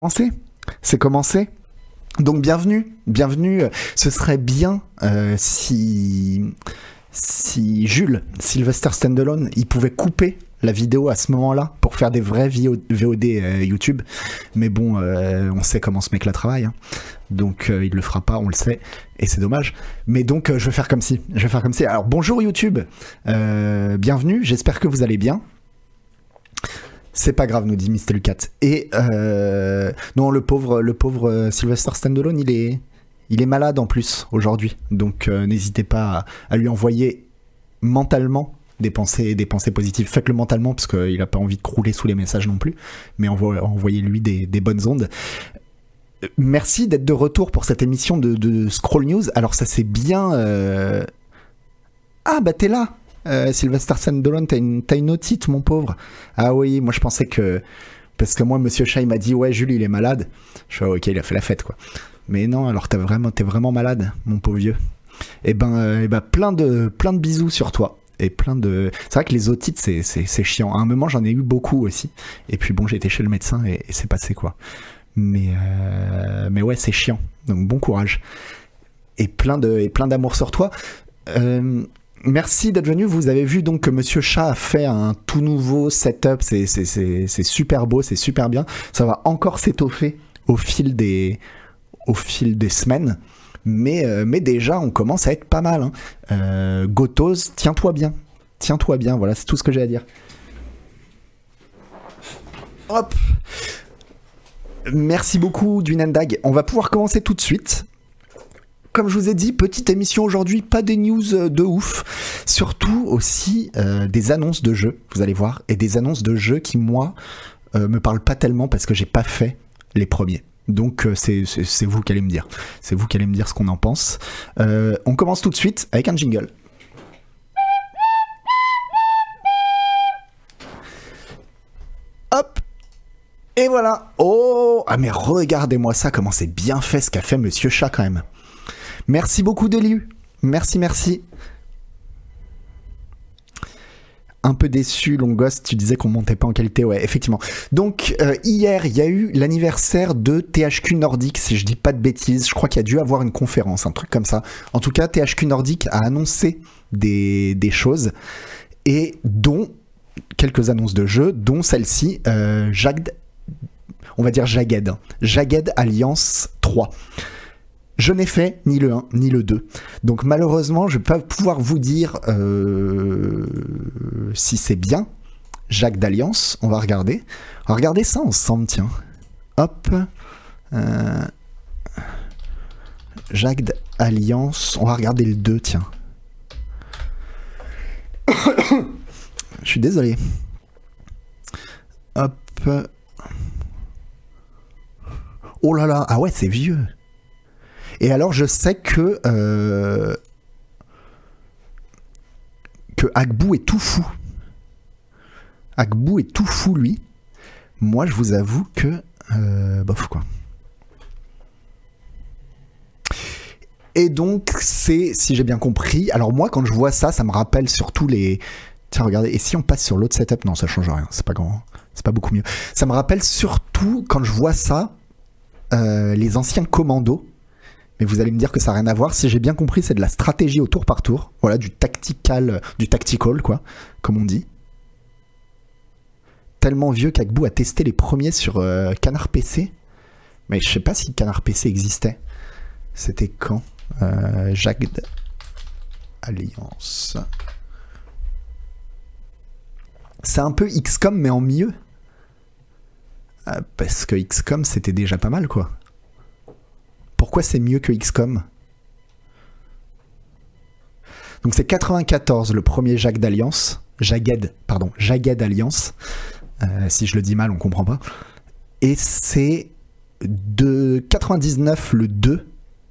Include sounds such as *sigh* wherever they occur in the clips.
commencé. C'est commencé. Donc bienvenue, bienvenue. Ce serait bien euh, si si Jules Sylvester Standalone, il pouvait couper la vidéo à ce moment-là pour faire des vrais VOD euh, YouTube. Mais bon, euh, on sait comment ce mec-là travaille. Hein. Donc il le fera pas, on le sait, et c'est dommage. Mais donc je vais faire comme si. Je vais faire comme si. Alors bonjour YouTube, bienvenue. J'espère que vous allez bien. C'est pas grave, nous dit Mr. Lucat. Et euh, non, le pauvre, le pauvre euh, Sylvester Stallone, il est, il est malade en plus aujourd'hui. Donc euh, n'hésitez pas à, lui envoyer mentalement des pensées, positives. Faites-le mentalement parce qu'il n'a pas envie de crouler sous les messages non plus. Mais envoyez-lui des, bonnes ondes. Merci d'être de retour pour cette émission de, de Scroll News. Alors ça c'est bien. Ah bah t'es là euh, Sylvester Stallone, t'as une, une otite, mon pauvre? Ah oui, moi je pensais que. Parce que moi, Monsieur Chat, il m'a dit, ouais, Jules, il est malade. Je suis, ok, il a fait la fête, quoi. Mais non, alors t'es vraiment, vraiment malade, mon pauvre vieux. Et eh ben, euh, eh ben plein, de, plein de bisous sur toi. Et plein de. C'est vrai que les otites, c'est chiant. À un moment, j'en ai eu beaucoup aussi. Et puis bon, été chez le médecin et, c'est passé, quoi. Mais, euh, mais ouais, c'est chiant. Donc bon courage. Et plein et plein d'amour sur toi. Euh, Merci d'être venu. Vous avez vu donc que Monsieur Chat a fait un tout nouveau setup. C'est super beau, c'est super bien. Ça va encore s'étoffer au fil des semaines. Mais, euh, mais déjà, on commence à être pas mal. Hein. Euh, Gotos, tiens-toi bien. Tiens-toi bien. Voilà, c'est tout ce que j'ai à dire. Hop. Merci beaucoup, Dunendag. On va pouvoir commencer tout de suite comme je vous ai dit, petite émission aujourd'hui, pas des news euh, de ouf, surtout aussi euh, des annonces de jeux, vous allez voir, et des annonces de jeux qui moi euh, me parlent pas tellement parce que j'ai pas fait les premiers. Donc c'est vous qui allez me dire, c'est vous qui allez me dire ce qu'on en pense. on commence tout de suite avec un jingle. Hop et voilà. Oh, ah mais regardez-moi ça, comment c'est bien fait ce qu'a fait Monsieur Chat quand même. Merci beaucoup Deliu. Merci, merci. Un peu déçu, Longost, tu disais qu'on montait pas en qualité, ouais, effectivement. Donc, euh, hier, il y a eu l'anniversaire de THQ Nordic, si je dis pas de bêtises. Je crois qu'il y a dû avoir une conférence, un truc comme ça. En tout cas, THQ Nordic a annoncé des, choses, et dont quelques annonces de jeux, dont celle-ci, euh, on va dire Jagged. Jagged Alliance 3. Je n'ai fait ni le 1 ni le 2. Donc malheureusement, je ne vais pas pouvoir vous dire euh, si c'est bien. Jacques d'Alliance, on va regarder. On va regarder ça ensemble, tiens. Hop. Euh, Jacques d'Alliance, on va regarder le 2, tiens. *coughs* Je suis désolé. Hop. Oh là là, ah ouais, c'est vieux. Et alors, je sais que. Euh, que Agbou est tout fou. Agbou est tout fou, lui. Moi, je vous avoue que. Euh, bof, quoi. Et donc, c'est, si j'ai bien compris, alors moi, quand je vois ça, ça me rappelle surtout les. Tiens, regardez, et si on passe sur l'autre setup Non, ça change rien, c'est pas grand, c'est pas beaucoup mieux. Ça me rappelle surtout, quand je vois ça, euh, les anciens commandos mais vous allez me dire que ça n'a rien à voir. Si j'ai bien compris, c'est de la stratégie au tour par tour. Voilà, du tactical, du tactical, quoi, comme on dit. Tellement vieux qu'Agbou a testé les premiers sur euh, Canard PC. Mais je sais pas si Canard PC existait. C'était quand euh, Jacques Alliance. C'est un peu XCOM, mais en mieux. Euh, parce que XCOM, c'était déjà pas mal, quoi. Pourquoi c'est mieux que XCOM? Donc c'est 94 le premier Jagged d'Alliance. Jagged, pardon, Jagged Alliance. Euh, si je le dis mal, on comprend pas. Et c'est de 99 le 2.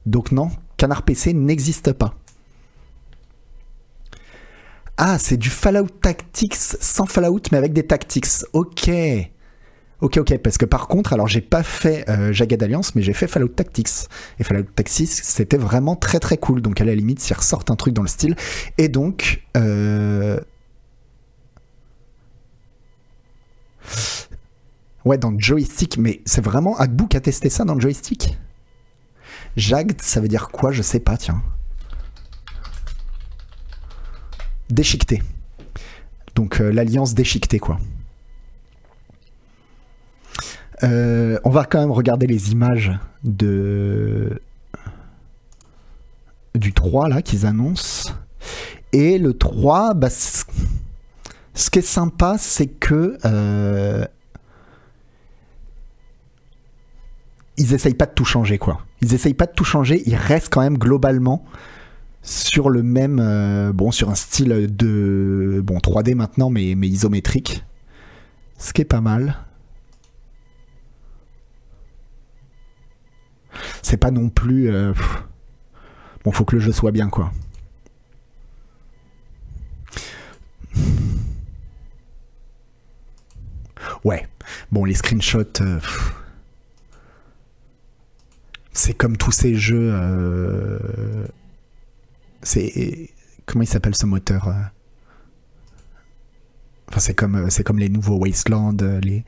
Donc non, Canard PC n'existe pas. Ah, c'est du Fallout Tactics sans Fallout, mais avec des tactics. Ok. Ok, ok, parce que par contre, alors j'ai pas fait euh, Jagged Alliance, mais j'ai fait Fallout Tactics. Et Fallout Tactics, c'était vraiment très très cool. Donc à la limite, s'ils ressortent un truc dans le style. Et donc. Euh... Ouais, dans joystick, mais c'est vraiment qui a testé ça dans le joystick Jagged, ça veut dire quoi? Je sais pas, tiens. Déchiqueté. Donc euh, l'alliance déchiquetée, quoi. Euh, on va quand même regarder les images de du 3 là qu'ils annoncent. Et le 3, bah, ce qui est sympa, c'est que euh, ils essayent pas de tout changer, quoi. Ils essayent pas de tout changer, ils restent quand même globalement sur le même, euh, bon, sur un style de, bon, 3D maintenant, mais, mais isométrique. Ce qui est pas mal. C'est pas non plus. Euh, bon, faut que le jeu soit bien, quoi. Ouais. Bon, les screenshots. Euh, c'est comme tous ces jeux. Euh, c'est. Comment il s'appelle ce moteur? Enfin, c'est comme, c'est comme les nouveaux Wasteland, les,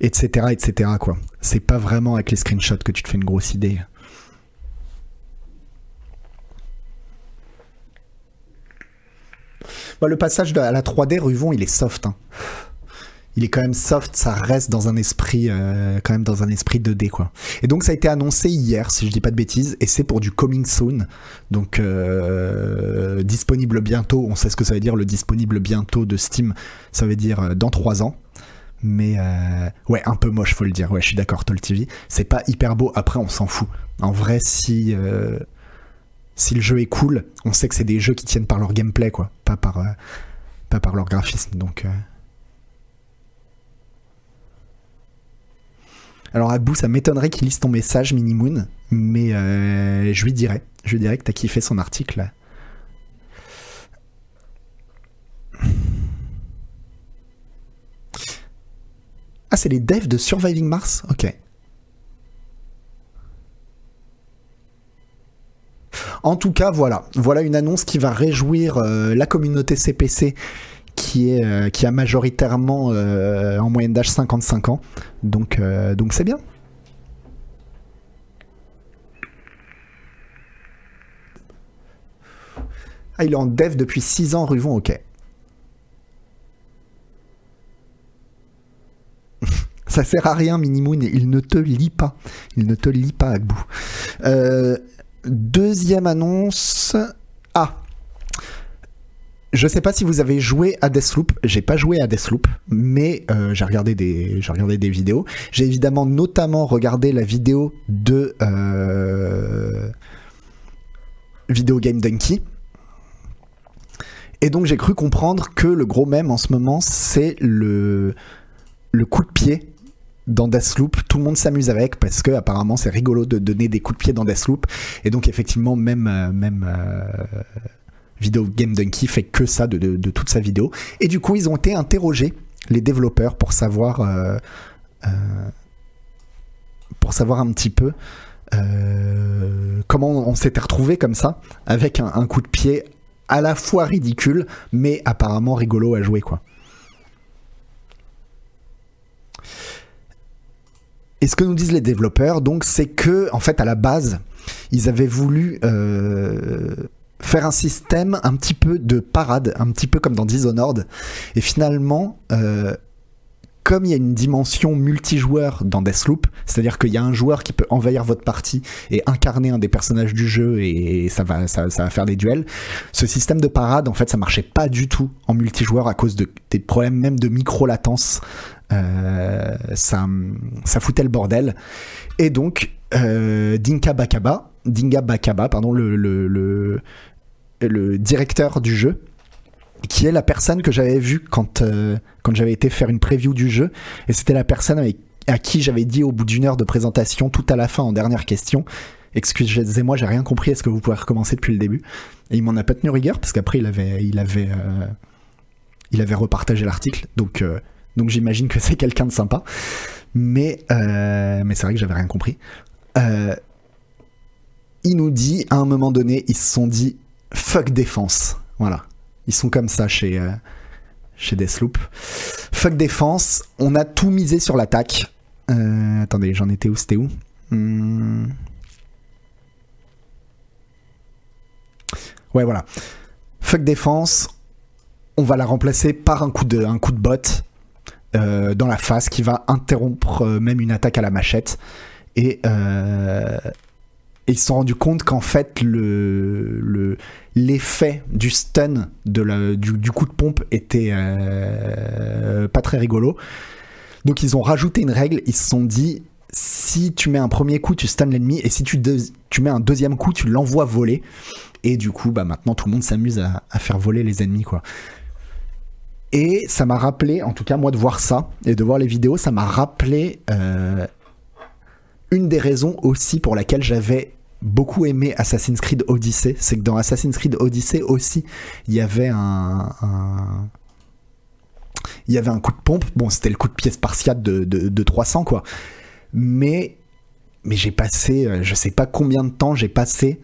etc., quoi. C'est pas vraiment avec les screenshots que tu te fais une grosse idée. le passage à la 3D, Ruvon, il est soft. Hein il est quand même soft, ça reste dans un esprit, euh, quand même dans un esprit 2D quoi. Et donc ça a été annoncé hier, si je dis pas de bêtises, et c'est pour du coming soon, donc euh, disponible bientôt. On sait ce que ça veut dire le disponible bientôt de Steam, ça veut dire euh, dans 3 ans. Mais ouais, un peu moche, faut le dire. Ouais, je suis d'accord, Toll TV. C'est pas hyper beau. Après, on s'en fout. En vrai, si si le jeu est cool, on sait que c'est des jeux qui tiennent par leur gameplay, quoi, pas par pas par leur graphisme. Donc Alors Abou, ça m'étonnerait qu'il lise ton message, Minimoon, mais euh, je lui dirais. Je lui dirais que t'as kiffé son article. Ah, c'est les devs de Surviving Mars? Ok. En tout cas, voilà. Voilà une annonce qui va réjouir euh, la communauté CPC qui, est, euh, qui a majoritairement euh, en moyenne d'âge 55 ans. Donc euh, donc c'est bien. Ah, il est en dev depuis 6 ans, Ruvon, ok. *laughs* Ça sert à rien, Minimoon, il ne te lit pas. Il ne te lit pas, Agbou. deuxième annonce. Ah, je sais pas si vous avez joué à Deathloop. J'ai pas joué à Deathloop, mais euh, j'ai regardé des, j'ai regardé des vidéos. J'ai évidemment notamment regardé la vidéo de euh, Video Game Donkey. Et donc j'ai cru comprendre que le gros mème en ce moment, c'est le le coup de pied dans Deathloop, tout le monde s'amuse avec parce que apparemment c'est rigolo de donner des coups de pied dans Deathloop et donc effectivement même euh, même Video Game Donkey fait que ça de, toute sa vidéo. Et du coup, ils ont été interrogés, les développeurs, pour savoir, euh, euh, pour savoir un petit peu euh, comment on s'était retrouvé comme ça, avec un, coup de pied à la fois ridicule, mais apparemment rigolo à jouer, quoi. Et ce que nous disent les développeurs, donc, c'est que, en fait, à la base, ils avaient voulu faire un système un petit peu de parade, un petit peu comme dans Dishonored. Et finalement, euh, comme il y a une dimension multijoueur dans Deathloop, c'est-à-dire qu'il y a un joueur qui peut envahir votre partie et incarner un des personnages du jeu et ça va, ça, va faire des duels, ce système de parade, en fait, ça marchait pas du tout en multijoueur à cause de, des problèmes même de micro-latence. Euh, ça, ça foutait le bordel. Et donc, euh, Dinka Bakaba, Dinga Bakaba, pardon, le, directeur du jeu, qui est la personne que j'avais vue quand, euh, quand j'avais été faire une preview du jeu. Et c'était la personne avec, à qui j'avais dit au bout d'une heure de présentation, tout à la fin, en dernière question, excusez-moi, j'ai rien compris, est-ce que vous pouvez recommencer depuis le début? Et il m'en a pas tenu rigueur, parce qu'après, il avait, il, avait, euh, il avait repartagé l'article. Donc, euh, donc j'imagine que c'est quelqu'un de sympa. Mais, mais c'est vrai que j'avais rien compris. il nous dit, à un moment donné, ils se sont dit, fuck défense. Voilà. Ils sont comme ça chez, euh, chez. Fuck défense, on a tout misé sur l'attaque. Euh, attendez, j'en étais où? C'était où? Hmm. Ouais, voilà. Fuck défense, on va la remplacer par un coup de, un botte euh, dans la face qui va interrompre euh, même une attaque à la machette. Et, et ils se sont rendus compte qu'en fait, le, le, l'effet du stun de la, du, coup de pompe était euh, pas très rigolo. Donc ils ont rajouté une règle, ils se sont dit si tu mets un premier coup, tu stun l'ennemi, et si tu, tu mets un deuxième coup, tu l'envoies voler. Et du coup, bah maintenant tout le monde s'amuse à, à faire voler les ennemis, quoi. Et ça m'a rappelé, en tout cas moi de voir ça et de voir les vidéos, ça m'a rappelé euh, une des raisons aussi pour laquelle j'avais beaucoup aimé Assassin's Creed Odyssey, c'est que dans Assassin's Creed Odyssey aussi, il y avait un, il y avait un coup de pompe. Bon, c'était le coup de pied spartiate de, de, de 300 quoi. Mais mais j'ai passé, euh, je sais pas combien de temps j'ai passé.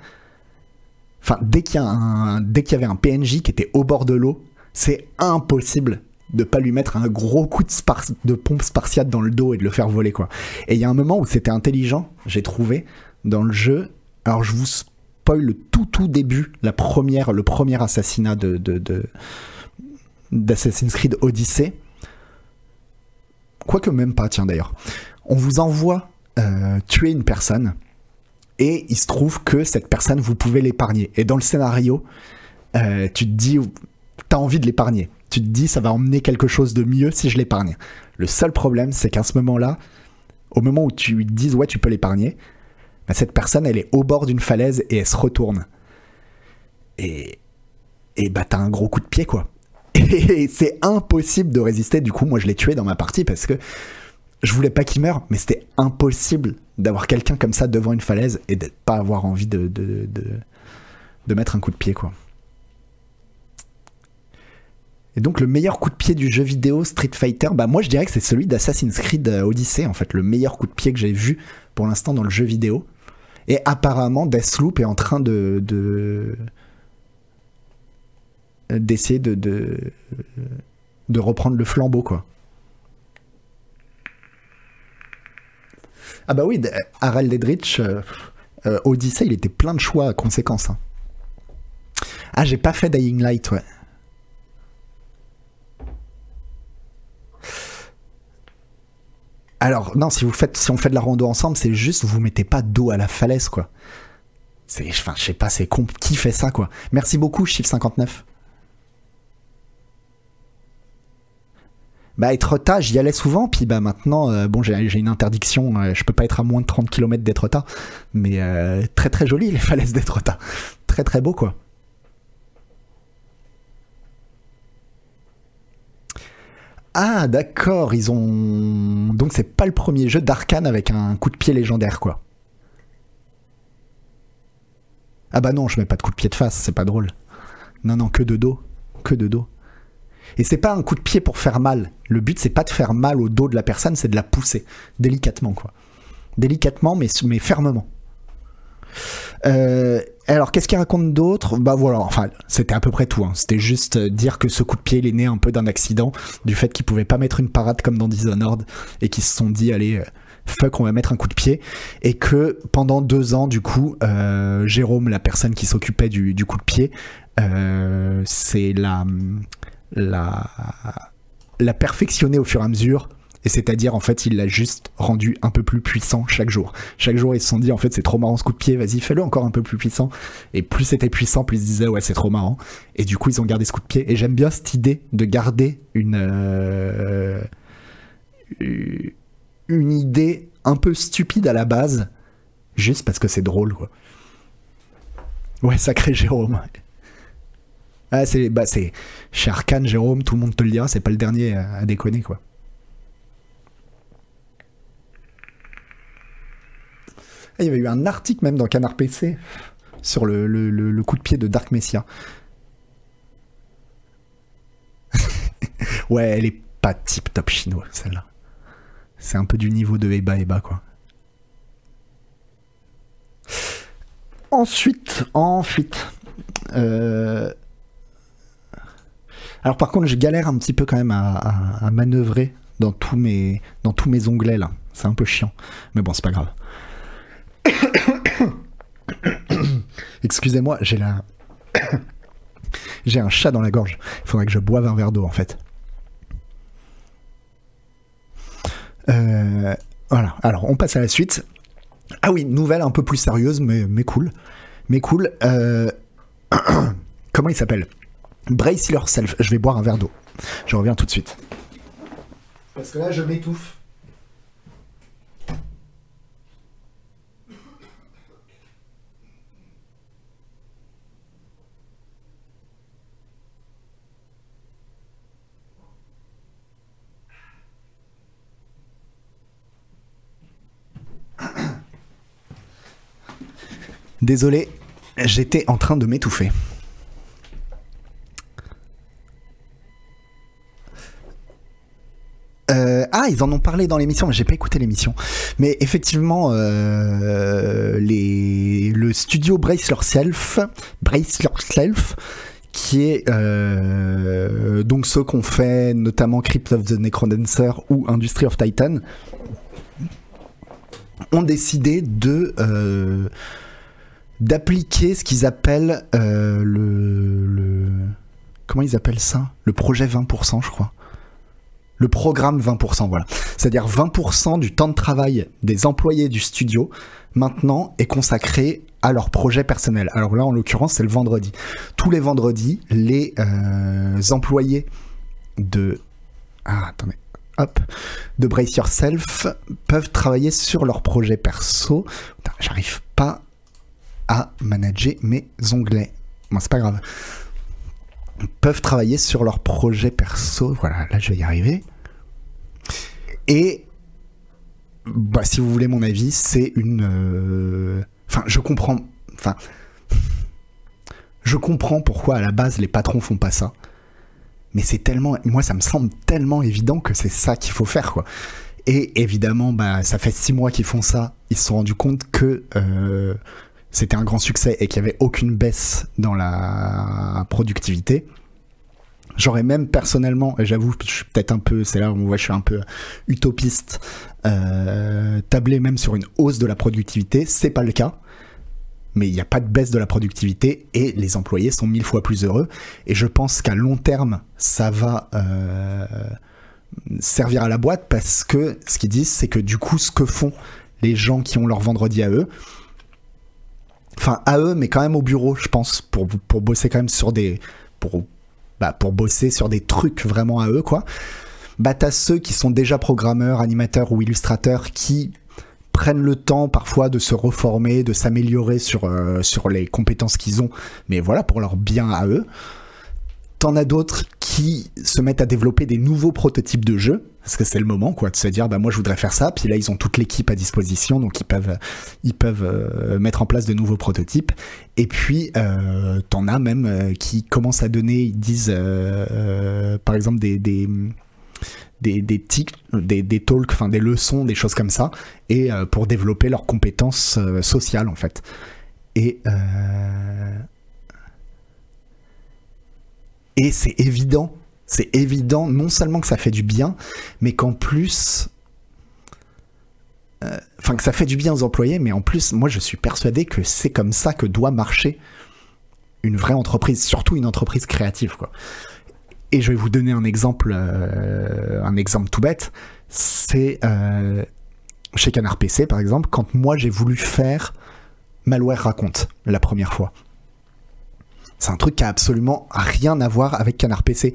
Enfin, dès qu'il y un, dès qu'il y avait un PNJ qui était au bord de l'eau, c'est impossible de pas lui mettre un gros coup de, pompe spartiate dans le dos et de le faire voler quoi. Et il y a un moment où c'était intelligent, j'ai trouvé dans le jeu. Alors je vous spoil le tout tout début, la première, le premier assassinat de- d'Assassin's Creed Odyssey. Quoique même pas, tiens d'ailleurs. On vous envoie euh, tuer une personne et il se trouve que cette personne, vous pouvez l'épargner. Et dans le scénario, euh, tu te dis, t'as envie de l'épargner. Tu te dis, ça va emmener quelque chose de mieux si je l'épargne. Le seul problème, c'est qu'à ce moment-là, au moment où tu lui dises, ouais, tu peux l'épargner, bah, cette personne, elle est au bord d'une falaise et elle se retourne. Et, et bah, t'as un gros coup de pied, quoi. *laughs* Et c'est impossible de résister. Du coup, moi, je l'ai tué dans ma partie parce que je voulais pas qu'il meure, mais c'était impossible d'avoir quelqu'un comme ça devant une falaise et de pas avoir envie de, de, de, de mettre un coup de pied, quoi. Et donc, le meilleur coup de pied du jeu vidéo Street Fighter, bah, moi, je dirais que c'est celui d'Assassin's Creed euh, Odyssey, en fait, le meilleur coup de pied que j'ai vu pour l'instant dans le jeu vidéo. Et apparemment, Deathloop est en train de. de d'essayer de, de, reprendre le flambeau, quoi. Ah bah oui, Harald Edrich, euh, euh, Odyssey, il était plein de choix à conséquence. hein. Ah, j'ai pas fait Dying Light, ouais. Alors, non, si, vous faites, si on fait de la rando ensemble, c'est juste, vous mettez pas dos à la falaise, quoi. C'est, enfin, je sais pas, c'est con. Qui fait ça, quoi? Merci beaucoup, chiffre 59. Bah, Etretat, j'y allais souvent, puis bah maintenant, euh, bon, j'ai une interdiction, euh, je peux pas être à moins de 30 km d'Etretat, mais euh, très très joli les falaises d'Etretat. Très très beau, quoi. Ah, d'accord, ils ont. Donc, c'est pas le premier jeu d'Arkane avec un coup de pied légendaire, quoi. Ah bah non, je mets pas de coup de pied de face, c'est pas drôle. Non, non, que de dos. Que de dos. Et c'est pas un coup de pied pour faire mal. Le but, c'est pas de faire mal au dos de la personne, c'est de la pousser. Délicatement, quoi. Délicatement, mais, mais fermement. Euh, alors, qu'est-ce qu'il raconte d'autre Bah voilà, enfin, c'était à peu près tout. hein. C'était juste euh, dire que ce coup de pied, il est né un peu d'un accident, du fait qu'ils pouvaient pas mettre une parade comme dans Dishonored, et qu'ils se sont dit, allez, euh, fuck, on va mettre un coup de pied. Et que pendant deux ans, du coup, Jérôme, la personne qui s'occupait du, coup de pied, c'est la, la, la perfectionner au fur et à mesure. C'est-à-dire, en fait, il l'a juste rendu un peu plus puissant chaque jour. Chaque jour, ils se sont dit, en fait, c'est trop marrant ce coup de pied, vas-y, fais-le encore un peu plus puissant. Et plus c'était puissant, plus ils se disaient, ouais, c'est trop marrant. Et du coup, ils ont gardé ce coup de pied. Et j'aime bien cette idée de garder une, euh, une idée un peu stupide à la base, juste parce que c'est drôle, quoi. Ouais, sacré Jérôme. Ah, c'est, bah, chez Arkane, Jérôme, tout le monde te le dira, c'est pas le dernier à déconner, quoi. Il y avait eu un article même dans Canard PC sur le, coup de pied de Dark Messia. *laughs* ouais, elle est pas tip top chinois, celle-là. C'est un peu du niveau de Eba Eba, quoi. Ensuite, ensuite, euh, Alors par contre, je galère un petit peu quand même à, à manœuvrer dans tous mes, dans tous mes onglets là. C'est un peu chiant. Mais bon, c'est pas grave. *coughs* Excusez-moi, j'ai la... *coughs* j'ai un chat dans la gorge. Il faudrait que je boive un verre d'eau en fait. Euh, voilà, alors on passe à la suite. Ah oui, nouvelle un peu plus sérieuse, mais, cool. Mais cool. Euh, *coughs* comment il s'appelle? Brace Yourself. Je vais boire un verre d'eau. Je reviens tout de suite. Parce que là, je m'étouffe. Désolé, j'étais en train de m'étouffer. Euh, ah, ils en ont parlé dans l'émission, mais j'ai pas écouté l'émission. Mais effectivement, euh, le studio Brace Yourself, Brace Yourself, qui est euh, donc ceux qu'on fait notamment Crypt of the Necrodancer ou Industry of Titan, ont décidé de d'appliquer ce qu'ils appellent euh, le, Comment ils appellent ça? Le projet 20%, je crois. Le programme 20%, voilà. C'est-à-dire 20% du temps de travail des employés du studio, maintenant, est consacré à leur projet personnel. Alors là, en l'occurrence, c'est le vendredi. Tous les vendredis, les euh, employés de... Ah, attendez. Hop, de Brace Yourself peuvent travailler sur leur projet perso. J'arrive pas à manager mes onglets. Bon, c'est pas grave. peuvent travailler sur leur projet perso. Voilà, là je vais y arriver. Et bah, si vous voulez mon avis, c'est une. Euh, enfin, je comprends. Enfin, je comprends pourquoi à la base les patrons font pas ça. Mais c'est tellement. Moi, ça me semble tellement évident que c'est ça qu'il faut faire, quoi. Et évidemment, bah, ça fait six mois qu'ils font ça. Ils se sont rendus compte que euh, c'était un grand succès et qu'il n'y avait aucune baisse dans la productivité. J'aurais même personnellement, et j'avoue, je suis peut-être un peu, c'est là où je suis un peu utopiste, euh, tablé même sur une hausse de la productivité. C'est pas le cas, mais il n'y a pas de baisse de la productivité et les employés sont mille fois plus heureux. Et je pense qu'à long terme, ça va euh, servir à la boîte parce que ce qu'ils disent, c'est que du coup, ce que font les gens qui ont leur vendredi à eux, enfin à eux, mais quand même au bureau, je pense, pour, pour bosser quand même sur des, pour, bah, pour bosser sur des trucs vraiment à eux, quoi. Bah t'as ceux qui sont déjà programmeurs, animateurs ou illustrateurs qui prennent le temps parfois de se reformer, de s'améliorer sur, euh, sur les compétences qu'ils ont, mais voilà, pour leur bien à eux. T'en as d'autres qui se mettent à développer des nouveaux prototypes de jeux, parce que c'est le moment, quoi, de se dire, bah moi je voudrais faire ça, puis là ils ont toute l'équipe à disposition, donc ils peuvent, ils peuvent euh, mettre en place de nouveaux prototypes. Et puis euh, t'en as même euh, qui commencent à donner, ils disent, par exemple des, des des, des talks, enfin des leçons, des choses comme ça, et pour développer leurs compétences sociales en fait. Et et c'est évident, c'est évident non seulement que ça fait du bien, mais qu'en plus, euh, enfin que ça fait du bien aux employés, mais en plus, moi je suis persuadé que c'est comme ça que doit marcher une vraie entreprise, surtout une entreprise créative, quoi. Et je vais vous donner un exemple, euh, un exemple tout bête. C'est euh, chez Canard PC, par exemple, quand moi j'ai voulu faire Malware raconte la première fois. C'est un truc qui a absolument rien à voir avec Canard PC.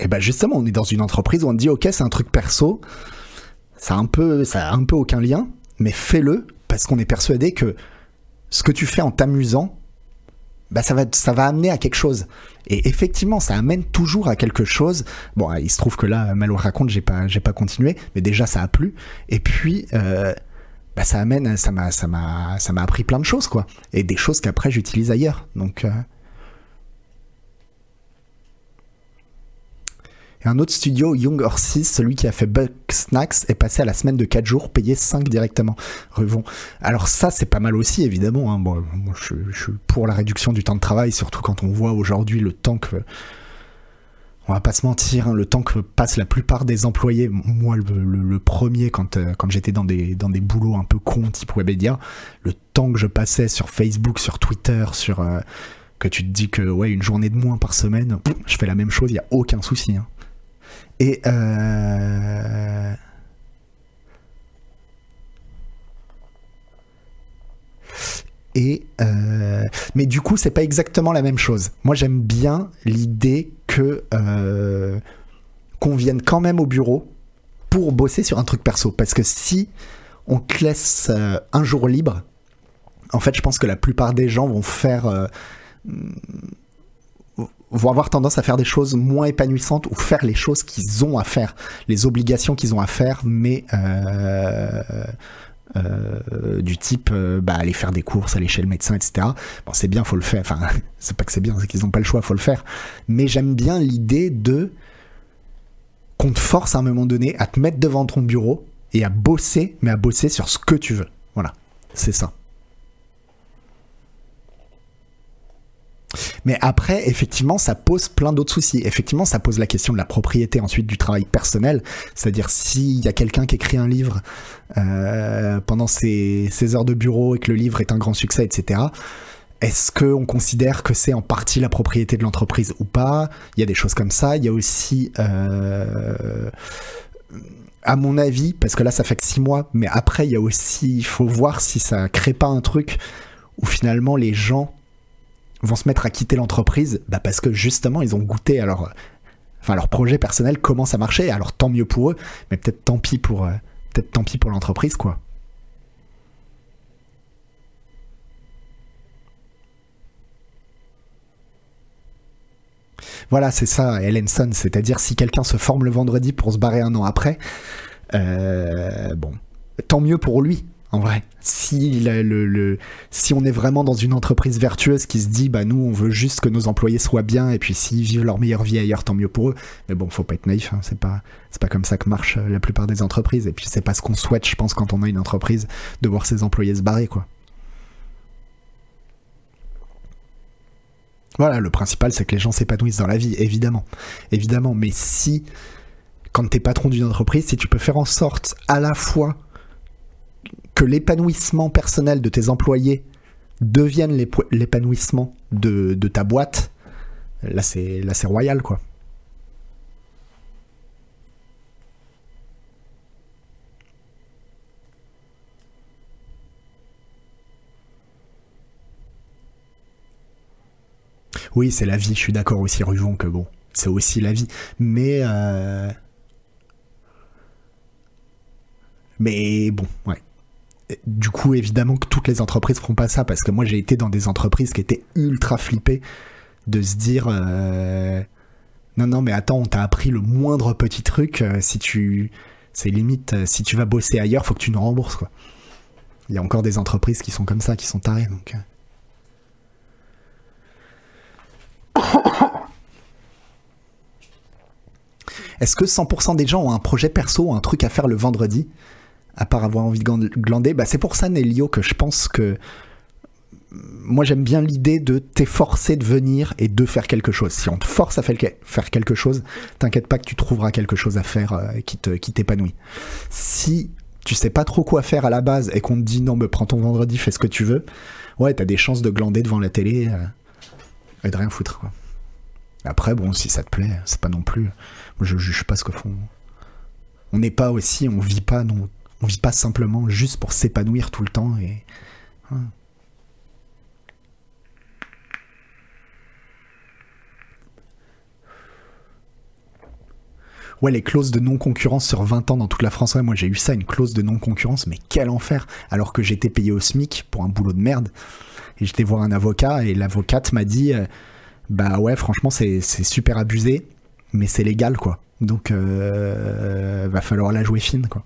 Et ben justement, on est dans une entreprise où on dit ok, c'est un truc perso, ça a un peu, ça a un peu aucun lien, mais fais-le parce qu'on est persuadé que ce que tu fais en t'amusant, bah ça va, ça va amener à quelque chose. Et effectivement, ça amène toujours à quelque chose. Bon, il se trouve que là, Malware raconte, j'ai pas, pas continué, mais déjà ça a plu. Et puis, euh, bah, ça amène, ça m'a, ça ça m'a appris plein de choses, quoi. Et des choses qu'après j'utilise ailleurs. Donc. Euh. Et un autre studio, Young Horses, celui qui a fait Buck Snacks, est passé à la semaine de 4 jours, payé 5 directement. Alors ça, c'est pas mal aussi, évidemment. Hein. Je, suis pour la réduction du temps de travail, surtout quand on voit aujourd'hui le temps que on va pas se mentir, hein, le temps que passent la plupart des employés, moi le, premier quand, euh, j'étais dans des, boulots un peu cons type Webedia, le temps que je passais sur Facebook, sur Twitter, sur euh, que tu te dis que ouais une journée de moins par semaine, je fais la même chose, il y a aucun souci. Hein. Et euh... Et euh, mais du coup, c'est pas exactement la même chose. Moi, j'aime bien l'idée que euh, qu'on vienne quand même au bureau pour bosser sur un truc perso. Parce que si on te laisse un jour libre, en fait, je pense que la plupart des gens vont faire vont avoir tendance à faire des choses moins épanouissantes ou faire les choses qu'ils ont à faire, les obligations qu'ils ont à faire, mais euh, euh, du type euh, bah, aller faire des courses, aller chez le médecin, etc. C'est bien, faut le faire. Enfin, *laughs* c'est pas que c'est bien, c'est qu'ils n'ont pas le choix, faut le faire. Mais j'aime bien l'idée de qu'on te force à un moment donné à te mettre devant ton bureau et à bosser, mais à bosser sur ce que tu veux. Voilà, c'est ça. Mais après, effectivement, ça pose plein d'autres soucis. Effectivement, ça pose la question de la propriété ensuite du travail personnel. C'est-à-dire s'il y a quelqu'un qui écrit un livre euh, pendant ses, heures de bureau et que le livre est un grand succès, etc. Est-ce qu'on considère que c'est en partie la propriété de l'entreprise ou pas? Il y a des choses comme ça. Il y a aussi... Euh, à mon avis, parce que là ça fait que six mois, mais après il y a aussi, il faut voir si ça crée pas un truc où finalement les gens vont se mettre à quitter l'entreprise bah parce que justement ils ont goûté à leur, enfin, leur projet personnel comment ça marchait. Alors tant mieux pour eux, mais peut-être tant pis pour, euh, peut-être tant pis pour l'entreprise quoi. Voilà, c'est ça, Ellenson. C'est-à-dire si quelqu'un se forme le vendredi pour se barrer un an après, euh, bon, tant mieux pour lui en vrai. Si, on est vraiment dans une entreprise vertueuse qui se dit, bah nous, on veut juste que nos employés soient bien, et puis s'ils vivent leur meilleure vie ailleurs, tant mieux pour eux. Mais bon, faut pas être naïf, hein. c'est pas, c'est pas comme ça que marche euh, la plupart des entreprises. Et puis c'est pas ce qu'on souhaite, je pense, quand on a une entreprise, de voir ses employés se barrer, quoi. Voilà, le principal, c'est que les gens s'épanouissent dans la vie, évidemment. Évidemment, mais si, quand t'es patron d'une entreprise, si tu peux faire en sorte à la fois que l'épanouissement personnel de tes employés devienne l'épanouissement de, ta boîte, là c'est là c'est royal quoi. Oui, c'est la vie, je suis d'accord aussi, Ruvon, que bon, c'est aussi la vie. Mais. Euh, mais bon, ouais du coup, évidemment que toutes les entreprises feront pas ça parce que moi j'ai été dans des entreprises qui étaient ultra flippées de se dire euh, non non mais attends on t'a appris le moindre petit truc euh, si tu c'est limite euh, si tu vas bosser ailleurs faut que tu nous rembourses quoi. Il y a encore des entreprises qui sont comme ça qui sont tarées donc. Est-ce que 100% des gens ont un projet perso, un truc à faire le vendredi? À part avoir envie de glander. Bah, c'est pour ça, Nelio, que je pense que moi j'aime bien l'idée de t'efforcer de venir et de faire quelque chose. Si on te force à faire quelque chose, t'inquiète pas que tu trouveras quelque chose à faire euh, qui t'épanouit. si tu sais pas trop quoi faire à la base et qu'on te dit non, mais prends ton vendredi, fais ce que tu veux, ouais, t'as des chances de glander devant la télé euh, et de rien foutre. Après, bon, si ça te plaît, c'est pas non plus. Je juge pas ce que font. On n'est pas aussi, on vit pas non on vit pas simplement juste pour s'épanouir tout le temps et. Hein. Ouais, les clauses de non-concurrence sur 20 ans dans toute la France. Ouais, moi j'ai eu ça, une clause de non-concurrence, mais quel enfer Alors que j'étais payé au SMIC pour un boulot de merde. Et j'étais voir un avocat et l'avocate m'a dit euh, Bah ouais, franchement, c'est super abusé, mais c'est légal quoi. Donc, euh, va falloir la jouer fine quoi.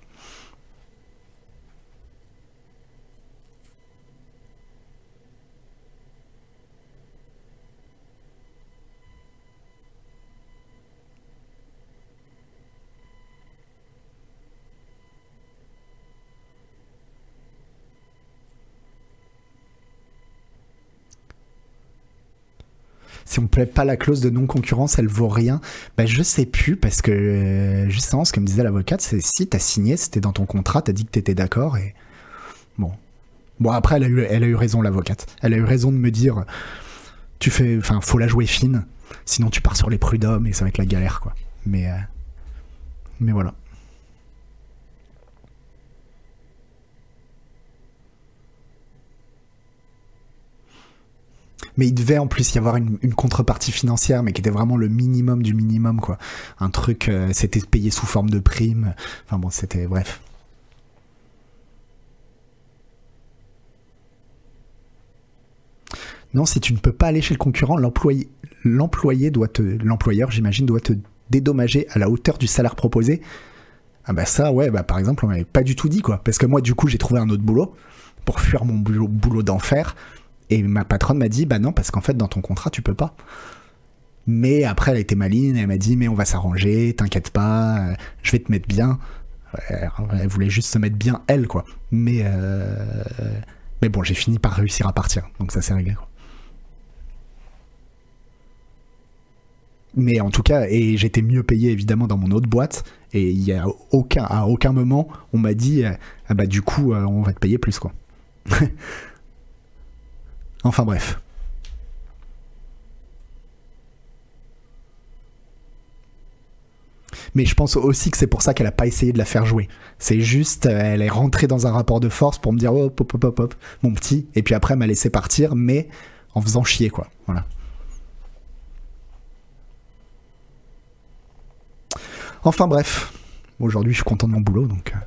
si on ne plaît pas la clause de non-concurrence, elle vaut rien. Bah, je sais plus, parce que euh, justement, ce que me disait l'avocate, c'est si tu as signé, c'était dans ton contrat, tu as dit que tu d'accord. Bon. Bon, après, elle a eu, raison, l'avocate. Elle a eu raison de me dire tu fais, enfin, faut la jouer fine, sinon tu pars sur les prud'hommes et ça va être la galère, quoi. Mais, euh, mais voilà. Mais il devait en plus y avoir une, contrepartie financière, mais qui était vraiment le minimum du minimum, quoi. Un truc, euh, c'était payé sous forme de prime. Enfin bon, c'était bref. Non, si tu ne peux pas aller chez le concurrent, l'employé, doit te, l'employeur, j'imagine, doit te dédommager à la hauteur du salaire proposé. Ah bah ça, ouais, bah par exemple, on m'avait pas du tout dit quoi, parce que moi du coup j'ai trouvé un autre boulot pour fuir mon boulot d'enfer. Et ma patronne m'a dit, bah non, parce qu'en fait, dans ton contrat, tu peux pas. Mais après, elle a été maline, elle m'a dit, mais on va s'arranger, t'inquiète pas, euh, je vais te mettre bien. Elle voulait juste se mettre bien, elle, quoi. Mais, euh, mais bon, j'ai fini par réussir à partir, donc ça s'est réglé, quoi. Mais en tout cas, et j'étais mieux payé évidemment dans mon autre boîte, et il y a aucun, à aucun moment, on m'a dit, euh, ah bah du coup, on va te payer plus, quoi. *laughs* Enfin bref. Mais je pense aussi que c'est pour ça qu'elle a pas essayé de la faire jouer. C'est juste, euh, elle est rentrée dans un rapport de force pour me dire hop, hop, hop, hop, hop, mon petit. Et puis après, elle m'a laissé partir, mais en faisant chier, quoi. Voilà. Enfin bref. Aujourd'hui, je suis content de mon boulot, donc, euh,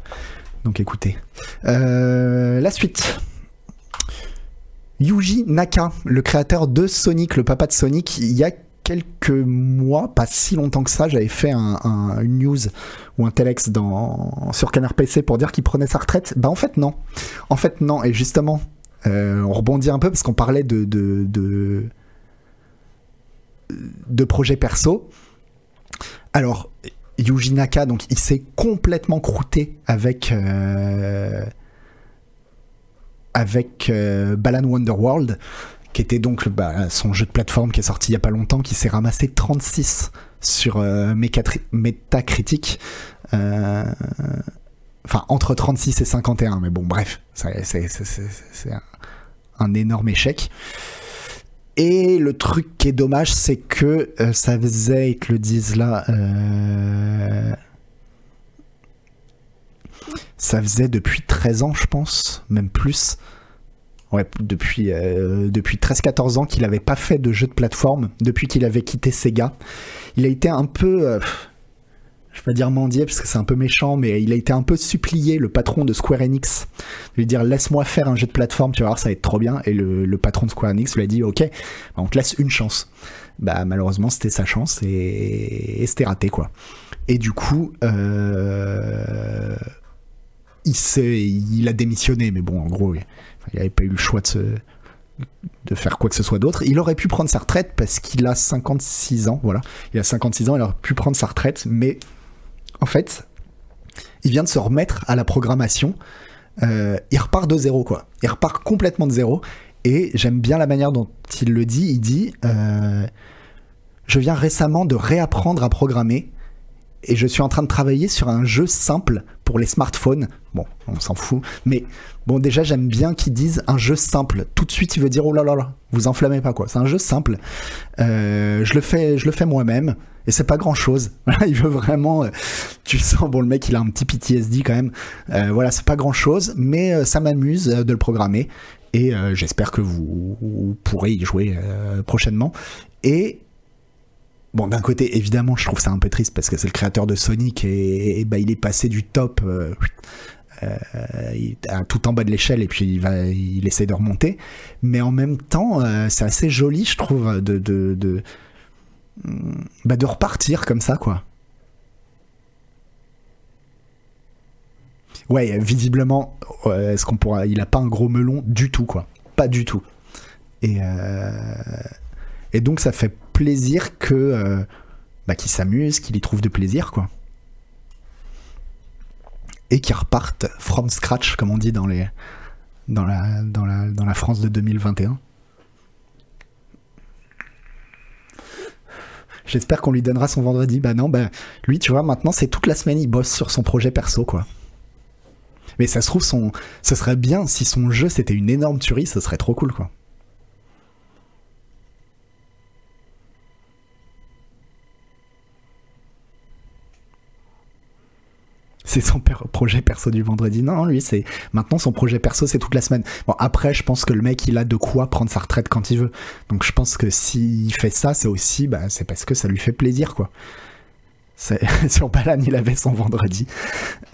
donc écoutez. Euh, la suite. Yuji Naka, le créateur de Sonic, le papa de Sonic, il y a quelques mois, pas si longtemps que ça, j'avais fait un, une news ou un telex dans, sur Canard PC pour dire qu'il prenait sa retraite. Bah en fait non. En fait non. Et justement, euh, on rebondit un peu parce qu'on parlait de, de, de, perso. Alors, Yuji Naka, donc il s'est complètement croûté avec... Euh, avec euh, Balan Wonderworld, qui était donc bah, son jeu de plateforme qui est sorti il y a pas longtemps, qui s'est ramassé 36 sur euh, Metacritic. Euh, enfin, entre 36 et 51, mais bon, bref, c'est un, énorme échec. Et le truc qui est dommage, c'est que ça faisait, ils le disent là, ça faisait depuis 13 ans, je pense, même plus. Ouais, depuis, euh, depuis 13-14 ans qu'il n'avait pas fait de jeu de plateforme, depuis qu'il avait quitté Sega. Il a été un peu, euh, je vais pas dire mendier parce que c'est un peu méchant, mais il a été un peu supplié, le patron de Square Enix, de lui dire laisse-moi faire un jeu de plateforme, tu vas voir, ça va être trop bien. Et le, patron de Square Enix lui a dit ok, bah, on te laisse une chance. Bah malheureusement c'était sa chance et, et c'était raté quoi. Et du coup, euh, il, a démissionné, mais bon, en gros, il n'avait pas eu le choix de, de faire quoi que ce soit d'autre. Il aurait pu prendre sa retraite parce qu'il a 56 ans, voilà. Il a 56 ans, il aurait pu prendre sa retraite, mais en fait, il vient de se remettre à la programmation. Euh, il repart de zéro, quoi. Il repart complètement de zéro. Et j'aime bien la manière dont il le dit. Il dit euh, Je viens récemment de réapprendre à programmer et je suis en train de travailler sur un jeu simple pour les smartphones. Bon, on s'en fout. Mais bon, déjà, j'aime bien qu'ils disent un jeu simple. Tout de suite, il veut dire oh là là là, vous enflammez pas quoi. C'est un jeu simple. Euh, je le fais, je le fais moi-même. Et c'est pas grand chose. *laughs* il veut vraiment. Euh, tu sens, bon, le mec, il a un petit PTSD quand même. Euh, voilà, c'est pas grand chose, mais ça m'amuse de le programmer. Et j'espère que vous, vous, pourrez y jouer prochainement. Et Bon, d'un côté, évidemment, je trouve ça un peu triste parce que c'est le créateur de Sonic et, bah, il est passé du top euh, euh, tout en bas de l'échelle et puis il, va, il essaie de remonter. Mais en même temps, euh, c'est assez joli, je trouve, de, de, de, bah, de repartir comme ça, quoi. Ouais, visiblement, est-ce qu'on pourra. Il a pas un gros melon du tout, quoi. Pas du tout. Et, et donc, ça fait plaisir que euh, bah, qu'il s'amuse, qu'il y trouve de plaisir, quoi. Et qu'il repartent from scratch, comme on dit dans les dans la dans la dans la France de 2021. J'espère qu'on lui donnera son vendredi. Bah non, bah lui, tu vois, maintenant c'est toute la semaine, il bosse sur son projet perso, quoi. Mais ça se trouve, son... ce serait bien si son jeu c'était une énorme tuerie, ce serait trop cool, quoi. C'est son projet perso du vendredi. Non, lui, c'est maintenant son projet perso, c'est toute la semaine. Bon, après, je pense que le mec, il a de quoi prendre sa retraite quand il veut. Donc, je pense que s'il fait ça, c'est aussi, bah, c'est parce que ça lui fait plaisir, quoi. *laughs* Sur Balan, il avait son vendredi.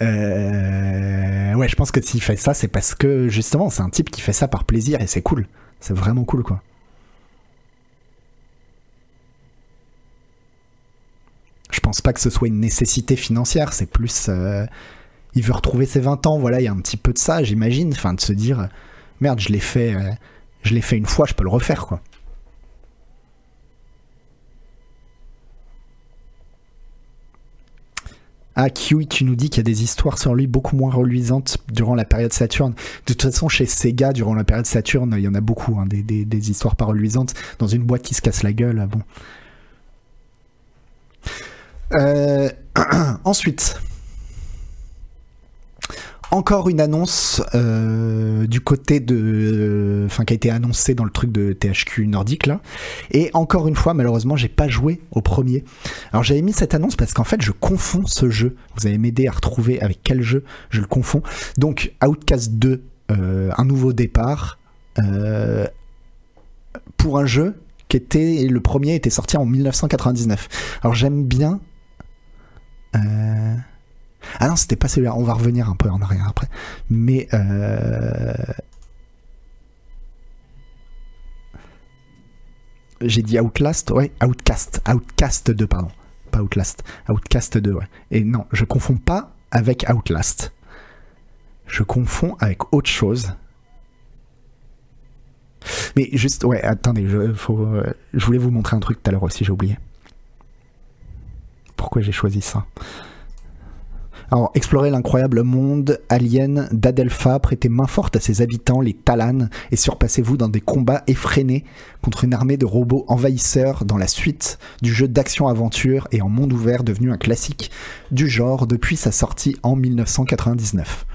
Euh... Ouais, je pense que s'il fait ça, c'est parce que justement, c'est un type qui fait ça par plaisir et c'est cool. C'est vraiment cool, quoi. Je pense pas que ce soit une nécessité financière, c'est plus. Euh, il veut retrouver ses 20 ans, voilà, il y a un petit peu de ça, j'imagine, enfin, de se dire, merde, je l'ai fait, euh, je l'ai fait une fois, je peux le refaire, quoi. Ah, Kiwi, tu nous dis qu'il y a des histoires sur lui beaucoup moins reluisantes durant la période Saturne. De toute façon, chez Sega, durant la période Saturne, il y en a beaucoup, hein, des, des, histoires pas reluisantes. Dans une boîte qui se casse la gueule, bon. Euh, *clears throat* ensuite, encore une annonce euh, du côté de, enfin qui a été annoncée dans le truc de THQ Nordique là. Et encore une fois, malheureusement, j'ai pas joué au premier. Alors j'avais mis cette annonce parce qu'en fait, je confonds ce jeu. Vous allez m'aider à retrouver avec quel jeu je le confonds. Donc Outcast 2, euh, un nouveau départ pour un jeu qui était le premier était sorti en 1999. Alors j'aime bien euh, ah non, c'était pas celui-là. On va revenir un peu en arrière après. Mais euh, j'ai dit Outlast, ouais, Outcast, Outcast 2, pardon, pas Outlast, Outcast 2, ouais. Et non, je confonds pas avec Outlast. Je confonds avec autre chose. Mais juste, ouais, attendez, je, faut, je voulais vous montrer un truc tout à l'heure aussi, j'ai oublié pourquoi j'ai choisi ça. Alors, explorer l'incroyable monde alien d'Adelpha, prêtez main forte à ses habitants, les Talans, et surpassez-vous dans des combats effrénés contre une armée de robots envahisseurs dans la suite du jeu d'action-aventure et en monde ouvert devenu un classique du genre depuis sa sortie en 1999.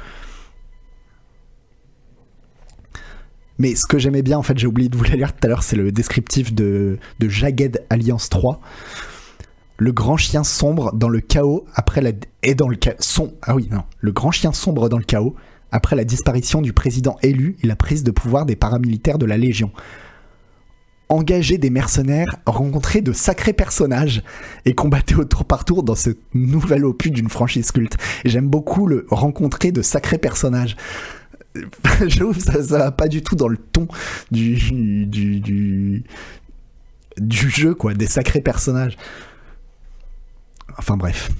Mais ce que j'aimais bien, en fait, j'ai oublié de vous le lire tout à l'heure, c'est le descriptif de, de Jagged Alliance 3 le grand chien sombre dans le chaos après la et dans le son ah oui non le grand chien sombre dans le chaos après la disparition du président élu et la prise de pouvoir des paramilitaires de la Légion. Engager des mercenaires, rencontrer de sacrés personnages et combattre au tour par tour dans ce nouvel opus d'une franchise culte. J'aime beaucoup le rencontrer de sacrés personnages. *laughs* Je trouve ça, ça va pas du tout dans le ton du, du, du, du jeu, quoi, des sacrés personnages. Enfin bref.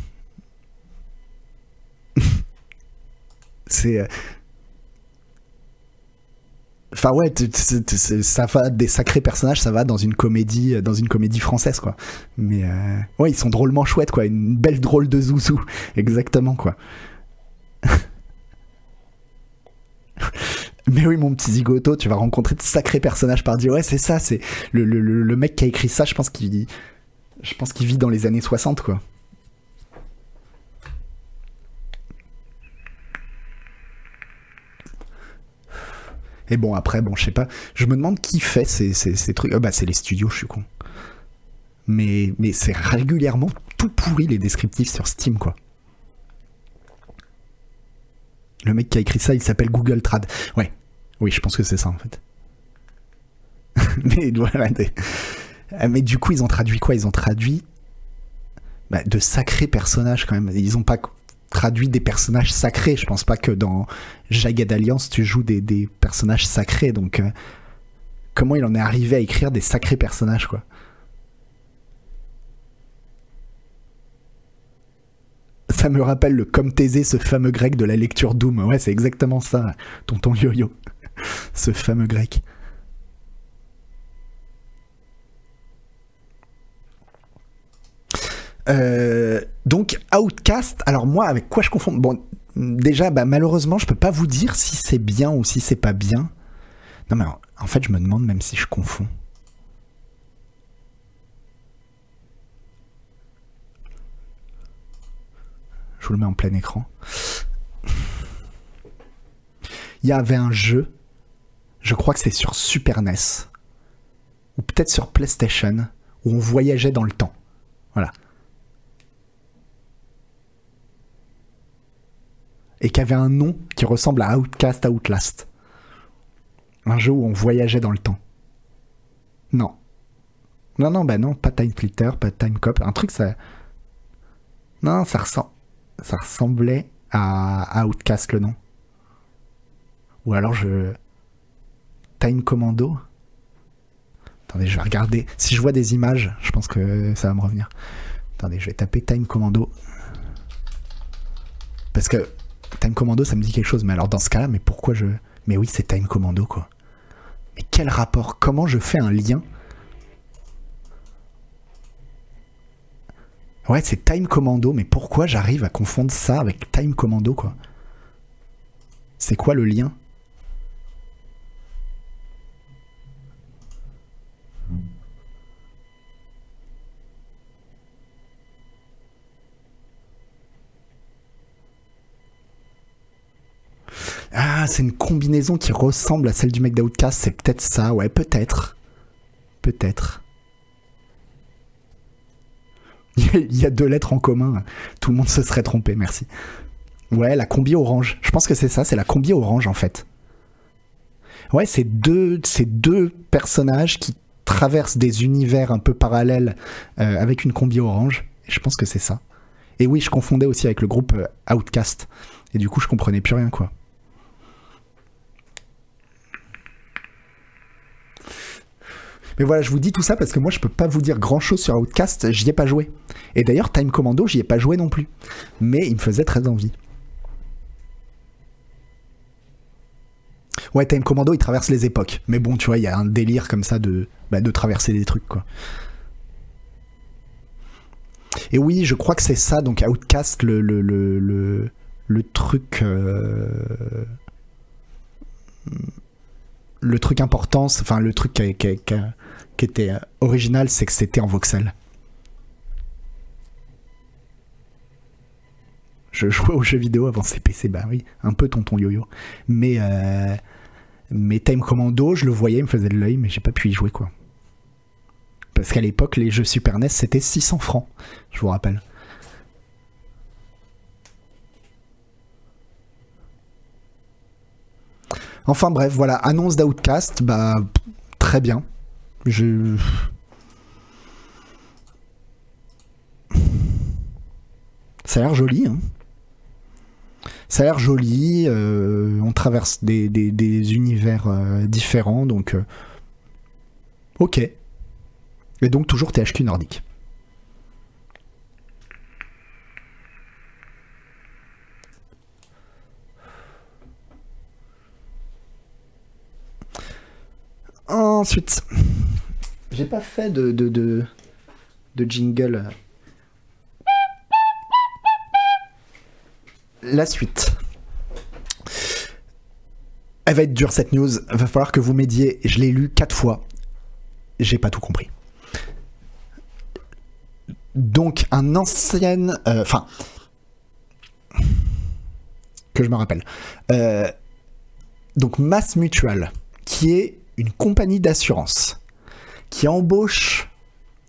*laughs* c'est. Euh, enfin ouais, ça va des sacrés personnages, ça va dans une comédie, euh, dans une comédie française quoi. Mais euh, ouais, ils sont drôlement chouettes quoi, une belle drôle de zouzou, *laughs* exactement quoi. *laughs* Mais oui, mon petit zigoto, tu vas rencontrer de sacrés personnages par dire ouais, c'est ça, c'est le, le, le, mec qui a écrit ça, je pense qu'il je pense qu'il vit dans les années 60 quoi. Et bon, après, bon, je sais pas. Je me demande qui fait ces, ces, trucs. Ah bah, c'est les studios, je suis con. Mais, mais c'est régulièrement tout pourri les descriptifs sur Steam, quoi. Le mec qui a écrit ça, il s'appelle Google Trad. Ouais. Oui, je pense que c'est ça, en fait. *laughs* mais. Ah, mais du coup, ils ont traduit quoi? Ils ont traduit bah, de sacrés personnages, quand même. Ils ont pas traduit des personnages sacrés. Je pense pas que dans Jagged Alliance, tu joues des, personnages sacrés. Donc, euh, comment il en est arrivé à écrire des sacrés personnages, quoi? Ça me rappelle le comme Thésée, ce fameux grec de la lecture Doom. Ouais, c'est exactement ça, tonton yo-yo. *laughs* ce fameux grec. Euh, donc Outcast, alors moi avec quoi je confonds? Bon, déjà, bah, malheureusement, je peux pas vous dire si c'est bien ou si c'est pas bien. Non mais en fait, je me demande même si je confonds. Je vous le mets en plein écran. Il y avait un jeu, je crois que c'est sur Super NES, ou peut-être sur PlayStation, où on voyageait dans le temps. Voilà. Et qui avait un nom qui ressemble à Outcast Outlast. Un jeu où on voyageait dans le temps. Non. Non, non, bah non, pas Time Flitter, pas Time Cop. Un truc, ça. Non, ça, ressemble... ça ressemblait à... Outcast le nom. Ou alors je. Time Commando Attendez, je vais regarder. Si je vois des images, je pense que ça va me revenir. Attendez, je vais taper Time Commando. Parce que Time Commando, ça me dit quelque chose. Mais alors dans ce cas-là, mais pourquoi je. Mais oui, c'est Time Commando, quoi. Mais quel rapport? Comment je fais un lien? Ouais, c'est Time Commando, mais pourquoi j'arrive à confondre ça avec Time Commando, quoi? C'est quoi le lien? Ah, c'est une combinaison qui ressemble à celle du mec d'Outcast, c'est peut-être ça, ouais, peut-être. Peut-être. *laughs* Il y a deux lettres en commun, tout le monde se serait trompé, merci. Ouais, la combi orange. Je pense que c'est ça, c'est la combi orange en fait. Ouais, c'est deux, deux personnages qui traversent des univers un peu parallèles euh, avec une combi orange. Je pense que c'est ça. Et oui, je confondais aussi avec le groupe euh, Outcast. Et du coup, je comprenais plus rien, quoi. Mais voilà, je vous dis tout ça parce que moi, je peux pas vous dire grand chose sur Outcast, j'y ai pas joué. Et d'ailleurs, Time Commando, j'y ai pas joué non plus. Mais il me faisait très envie. Ouais, Time Commando, il traverse les époques. Mais bon, tu vois, il y a un délire comme ça de, bah, traverser des trucs. Et oui, je crois que c'est ça, donc Outcast, le, truc. Euh, le truc important, enfin, le truc qui, qui, qui, était euh, original, c'est que c'était en voxel. Je jouais aux jeux vidéo avant ces PC, bah oui, un peu tonton yo-yo. Mais, euh, mais Time Commando, je le voyais, il me faisait de l'œil, mais j'ai pas pu y jouer quoi. Parce qu'à l'époque, les jeux Super NES, c'était 600 francs, je vous rappelle. Enfin bref, voilà, annonce d'Outcast, bah très bien. Je. Ça a l'air joli, hein. Ça a l'air joli, euh, on traverse des, univers euh, différents, donc... Euh, ok. Et donc toujours THQ nordique. Ensuite, j'ai pas fait de, de, de, jingle. La suite. Elle va être dure cette news. Va falloir que vous m'aidiez. Je l'ai lu quatre fois. J'ai pas tout compris. Donc un ancien, euh, enfin, que je me rappelle. Euh, donc Mass Mutual, qui est une compagnie d'assurance qui embauche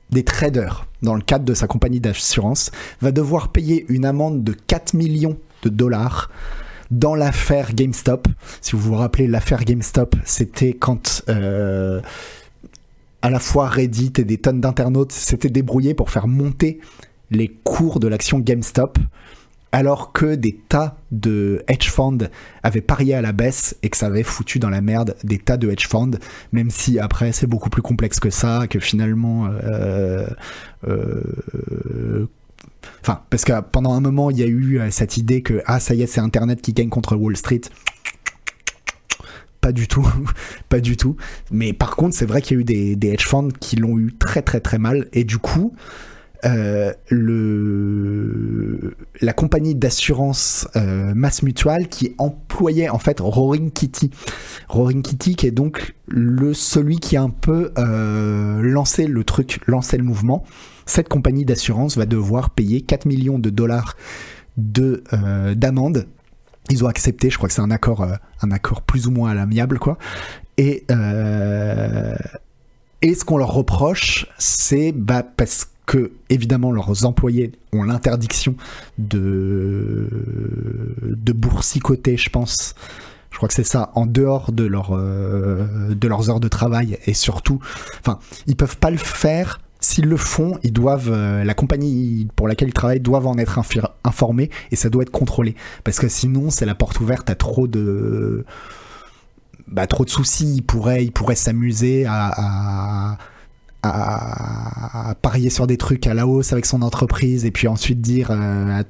des traders dans le cadre de sa compagnie d'assurance va devoir payer une amende de 4 millions de dollars dans l'affaire GameStop. Si vous vous rappelez, l'affaire GameStop, c'était quand euh, à la fois Reddit et des tonnes d'internautes s'étaient débrouillés pour faire monter les cours de l'action GameStop alors que des tas de hedge funds avaient parié à la baisse et que ça avait foutu dans la merde des tas de hedge funds, même si après c'est beaucoup plus complexe que ça, que finalement... Euh, euh, enfin, parce que pendant un moment, il y a eu euh, cette idée que, ah, ça y est, c'est Internet qui gagne contre Wall Street. Pas du tout, *laughs* pas du tout. Mais par contre, c'est vrai qu'il y a eu des, des hedge funds qui l'ont eu très très très mal. Et du coup, euh, la compagnie d'assurance euh, Mass Mutual qui employait en fait Roaring Kitty. Roaring Kitty qui est donc le celui qui a un peu euh, lancé le truc, lancé le mouvement. Cette compagnie d'assurance va devoir payer 4 millions de dollars de d'amende. Ils ont accepté, je crois que c'est un accord, un accord plus ou moins à l'amiable, quoi. Et, et ce qu'on leur reproche, c'est bah, parce que, évidemment, leurs employés ont l'interdiction de, de boursicoter, je pense. Je crois que c'est ça, en dehors de, leur, euh, de leurs heures de travail. Et surtout, enfin, ils peuvent pas le faire. S'ils le font, ils doivent, euh, la compagnie pour laquelle ils travaillent doivent en être informés et ça doit être contrôlé. Parce que sinon, c'est la porte ouverte à trop de, bah, trop de soucis. Il pourrait, il pourrait s'amuser à, parier sur des trucs à la hausse avec son entreprise et puis ensuite dire euh, à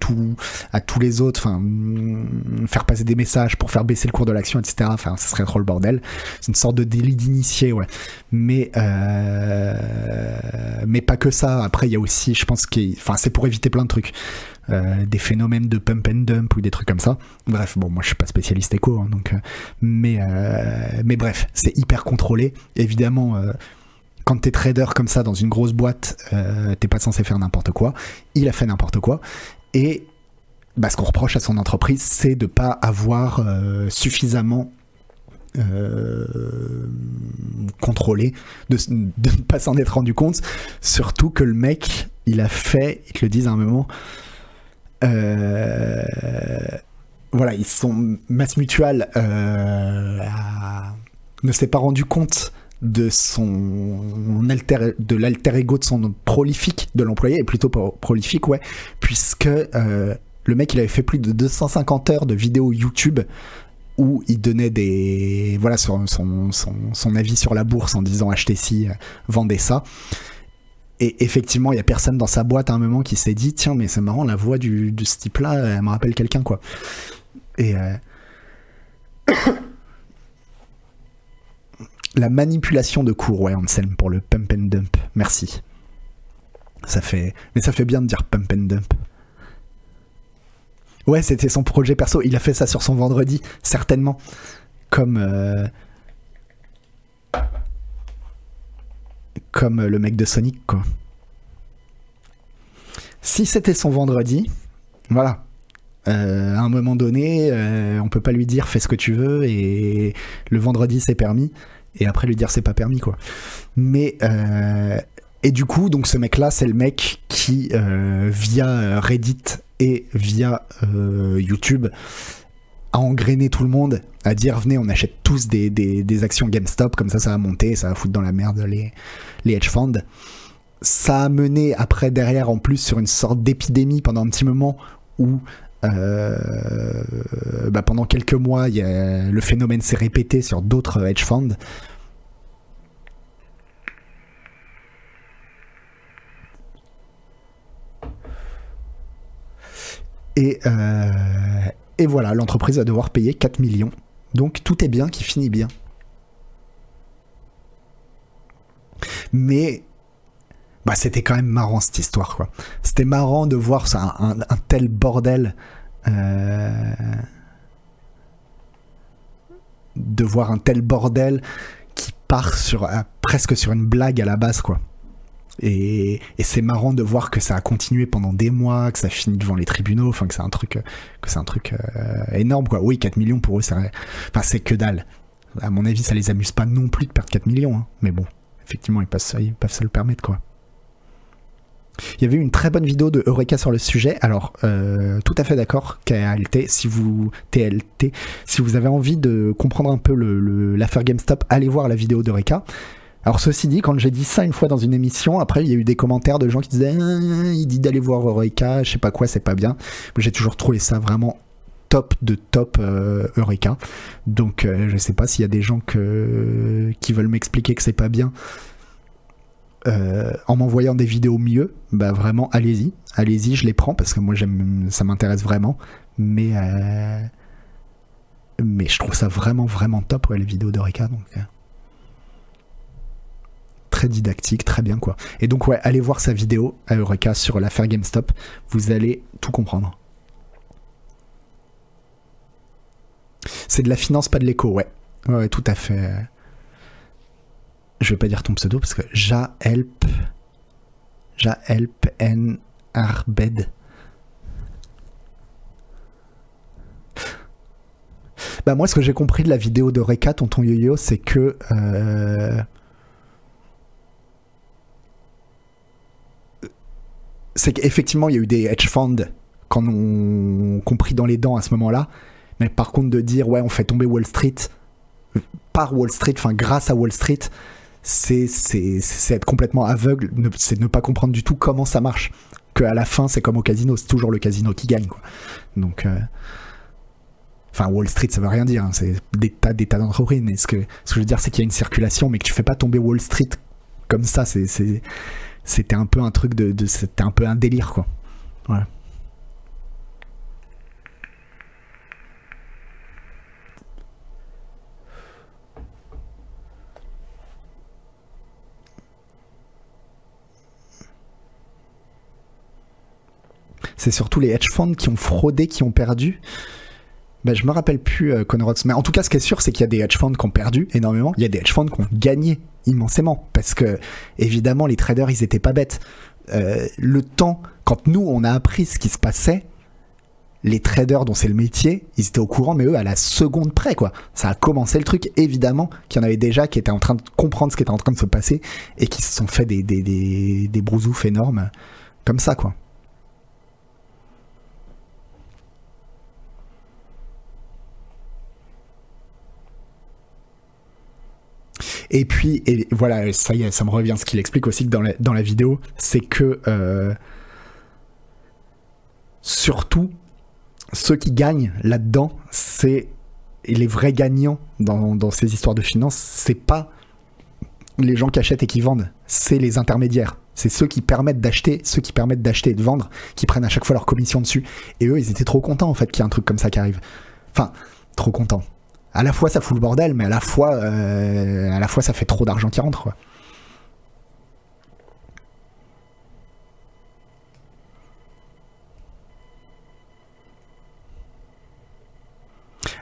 à tous les autres enfin mm, faire passer des messages pour faire baisser le cours de l'action etc enfin ce serait trop le bordel. C'est une sorte de délit d'initié ouais. Mais euh, mais pas que ça. Après il y a aussi je pense que enfin c'est pour éviter plein de trucs. Euh, des phénomènes de pump and dump ou des trucs comme ça. Bref, bon, moi je suis pas spécialiste éco, hein, donc, mais, mais bref, c'est hyper contrôlé. Évidemment, quand t'es trader comme ça dans une grosse boîte, t'es pas censé faire n'importe quoi. Il a fait n'importe quoi. Et bah, ce qu'on reproche à son entreprise, c'est de pas avoir suffisamment contrôlé, de, ne pas s'en être rendu compte. Surtout que le mec, il a fait, ils te le disent à un moment, euh, voilà, ils sont masse mutuelle euh, ne s'est pas rendu compte de son alter, de l'alter ego de son prolifique de l'employé et plutôt prolifique ouais puisque euh, le mec il avait fait plus de 250 heures de vidéos YouTube où il donnait des voilà son, son, son avis sur la bourse en disant achetez ci vendez ça et effectivement, il y a personne dans sa boîte à un moment qui s'est dit tiens, mais c'est marrant, la voix du, de ce type-là, elle me rappelle quelqu'un, quoi. Et. Euh, la manipulation de cours, ouais, Anselm, pour le pump and dump. Merci. Ça fait. Mais ça fait bien de dire pump and dump. Ouais, c'était son projet perso. Il a fait ça sur son vendredi, certainement. Comme. Euh, comme le mec de Sonic, quoi. Si c'était son vendredi, voilà. Euh, à un moment donné, euh, on peut pas lui dire fais ce que tu veux et le vendredi c'est permis et après lui dire c'est pas permis quoi. Mais euh, et du coup donc ce mec là c'est le mec qui via Reddit et via YouTube à engrainer tout le monde, à dire venez, on achète tous des, des, actions GameStop, comme ça ça va monter, ça va foutre dans la merde les, les hedge funds. Ça a mené après derrière en plus sur une sorte d'épidémie pendant un petit moment où euh, bah pendant quelques mois le phénomène s'est répété sur d'autres hedge funds. Et, euh, et voilà, l'entreprise va devoir payer 4 millions. Donc tout est bien qui finit bien. Mais bah, c'était quand même marrant cette histoire. quoi. C'était marrant de voir un, tel bordel. Euh, de voir un tel bordel qui part sur, euh, presque sur une blague à la base. quoi. Et, c'est marrant de voir que ça a continué pendant des mois, que ça finit devant les tribunaux, enfin que c'est un truc, que c'est un truc euh, énorme quoi. Oui, 4 millions pour eux, c'est, que dalle. À mon avis, ça les amuse pas non plus de perdre 4 millions, hein. mais bon, effectivement, ils ils peuvent se le permettre quoi. Il y avait une très bonne vidéo de Eureka sur le sujet. Alors, euh, tout à fait d'accord, KLT, si vous TLT, si vous avez envie de comprendre un peu l'affaire GameStop, allez voir la vidéo d'Eureka. Alors ceci dit, quand j'ai dit ça une fois dans une émission, après il y a eu des commentaires de gens qui disaient ah, il dit d'aller voir Eureka, je sais pas quoi, c'est pas bien. J'ai toujours trouvé ça vraiment top de top euh, Eureka. Donc euh, je sais pas s'il y a des gens qui veulent m'expliquer que c'est pas bien. Euh, en m'envoyant des vidéos mieux, bah vraiment allez-y, allez-y, je les prends parce que moi ça m'intéresse vraiment, mais mais je trouve ça vraiment vraiment top les vidéos d'Eureka donc très didactique, très bien quoi. Et donc ouais, allez voir sa vidéo à Eureka sur l'affaire GameStop, vous allez tout comprendre. C'est de la finance, pas de l'écho, ouais. Ouais, tout à fait je vais pas dire ton pseudo parce que Jaelp Jaelp N Arbed. Bah moi ce que j'ai compris de la vidéo de Reka Tonton Yo-Yo c'est que euh, c'est qu'effectivement il y a eu des hedge funds quand on compris dans les dents à ce moment-là mais par contre de dire ouais on fait tomber Wall Street par Wall Street enfin grâce à Wall Street c'est être complètement aveugle, c'est ne pas comprendre du tout comment ça marche. Que à la fin, c'est comme au casino, c'est toujours le casino qui gagne, quoi. Donc. Euh, enfin, Wall Street, ça veut rien dire. Hein, c'est des tas, des tas d'entreprises. Mais ce que, ce que je veux dire, c'est qu'il y a une circulation, mais que tu fais pas tomber Wall Street comme ça. C'était un peu un truc de, c'était un peu un délire quoi. C'est surtout les hedge funds qui ont fraudé, qui ont perdu. Ben, je me rappelle plus euh, Mais en tout cas, ce qui est sûr, c'est qu'il y a des hedge funds qui ont perdu énormément. Il y a des hedge funds qui ont gagné immensément. Parce que, évidemment, les traders, ils étaient pas bêtes. Euh, le temps, quand nous, on a appris ce qui se passait, les traders dont c'est le métier, ils étaient au courant, mais eux, à la seconde près, quoi. Ça a commencé le truc, évidemment, qu'il y en avait déjà qui étaient en train de comprendre ce qui était en train de se passer et qui se sont fait des, des, des, des brousoufs énormes comme ça, quoi. Et puis, et voilà, ça y est, ça me revient. Ce qu'il explique aussi dans la, dans la vidéo, c'est que euh, surtout, ceux qui gagnent là-dedans, c'est les vrais gagnants dans, dans ces histoires de finances, c'est pas les gens qui achètent et qui vendent, c'est les intermédiaires. C'est ceux qui permettent d'acheter, ceux qui permettent d'acheter et de vendre, qui prennent à chaque fois leur commission dessus. Et eux, ils étaient trop contents en fait qu'il y ait un truc comme ça qui arrive. Enfin, trop contents à la fois ça fout le bordel, mais à la fois, euh, à la fois ça fait trop d'argent qui rentre. Quoi.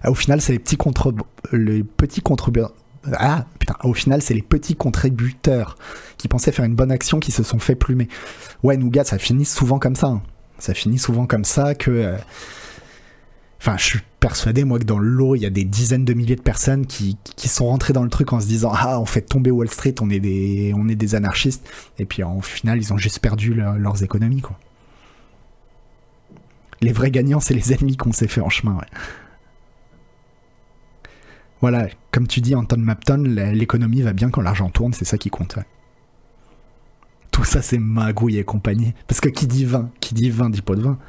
Ah, au final, c'est les petits contre les petits contributeurs. Ah putain, au final, c'est les petits contributeurs qui pensaient faire une bonne action qui se sont fait plumer. Ouais, Nougat, ça finit souvent comme ça. Hein. Ça finit souvent comme ça que. Euh, Enfin, je suis persuadé, moi, que dans l'eau, il y a des dizaines de milliers de personnes qui, qui, sont rentrées dans le truc en se disant Ah, on fait tomber Wall Street, on est des, on est des anarchistes. Et puis, en final, ils ont juste perdu leurs économies, quoi. Les vrais gagnants, c'est les ennemis qu'on s'est fait en chemin, ouais. Voilà, comme tu dis, Anton Mapton, l'économie va bien quand l'argent tourne, c'est ça qui compte. Ouais. Tout ça, c'est magouille et compagnie. Parce que qui dit vin, qui dit vin dit pas de vin.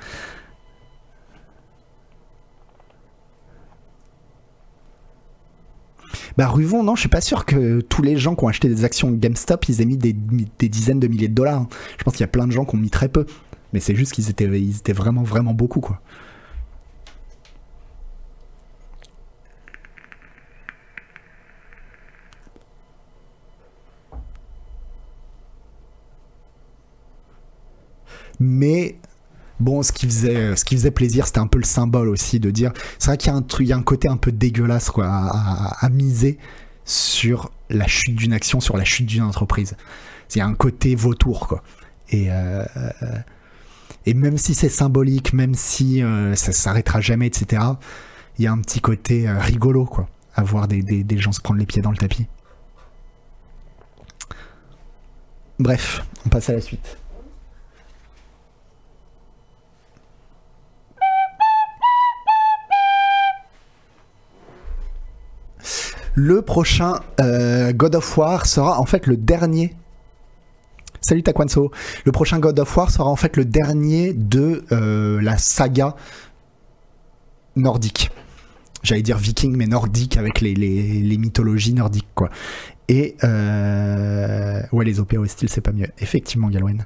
Bah Ruvon, non, je suis pas sûr que tous les gens qui ont acheté des actions GameStop, ils aient mis des, dizaines de milliers de dollars. Je pense qu'il y a plein de gens qui ont mis très peu. Mais c'est juste qu'ils étaient, étaient vraiment, vraiment beaucoup, quoi. Mais bon, ce qui faisait, ce qui faisait plaisir, c'était un peu le symbole aussi de dire. C'est vrai qu'il y a un truc, il y a un côté un peu dégueulasse quoi, à, miser sur la chute d'une action, sur la chute d'une entreprise. Il y a un côté vautour quoi. Et euh, et même si c'est symbolique, même si euh, ça s'arrêtera jamais, etc. Il y a un petit côté euh, rigolo quoi, à voir des, des, des gens se prendre les pieds dans le tapis. Bref, on passe à la suite. Le prochain euh, God of War sera en fait le dernier. Salut Takwanso. Le prochain God of War sera en fait le dernier de euh, la saga nordique. J'allais dire viking, mais nordique avec les, mythologies nordiques, quoi. Et euh, ouais, les OP style, c'est pas mieux. Effectivement, Galwen.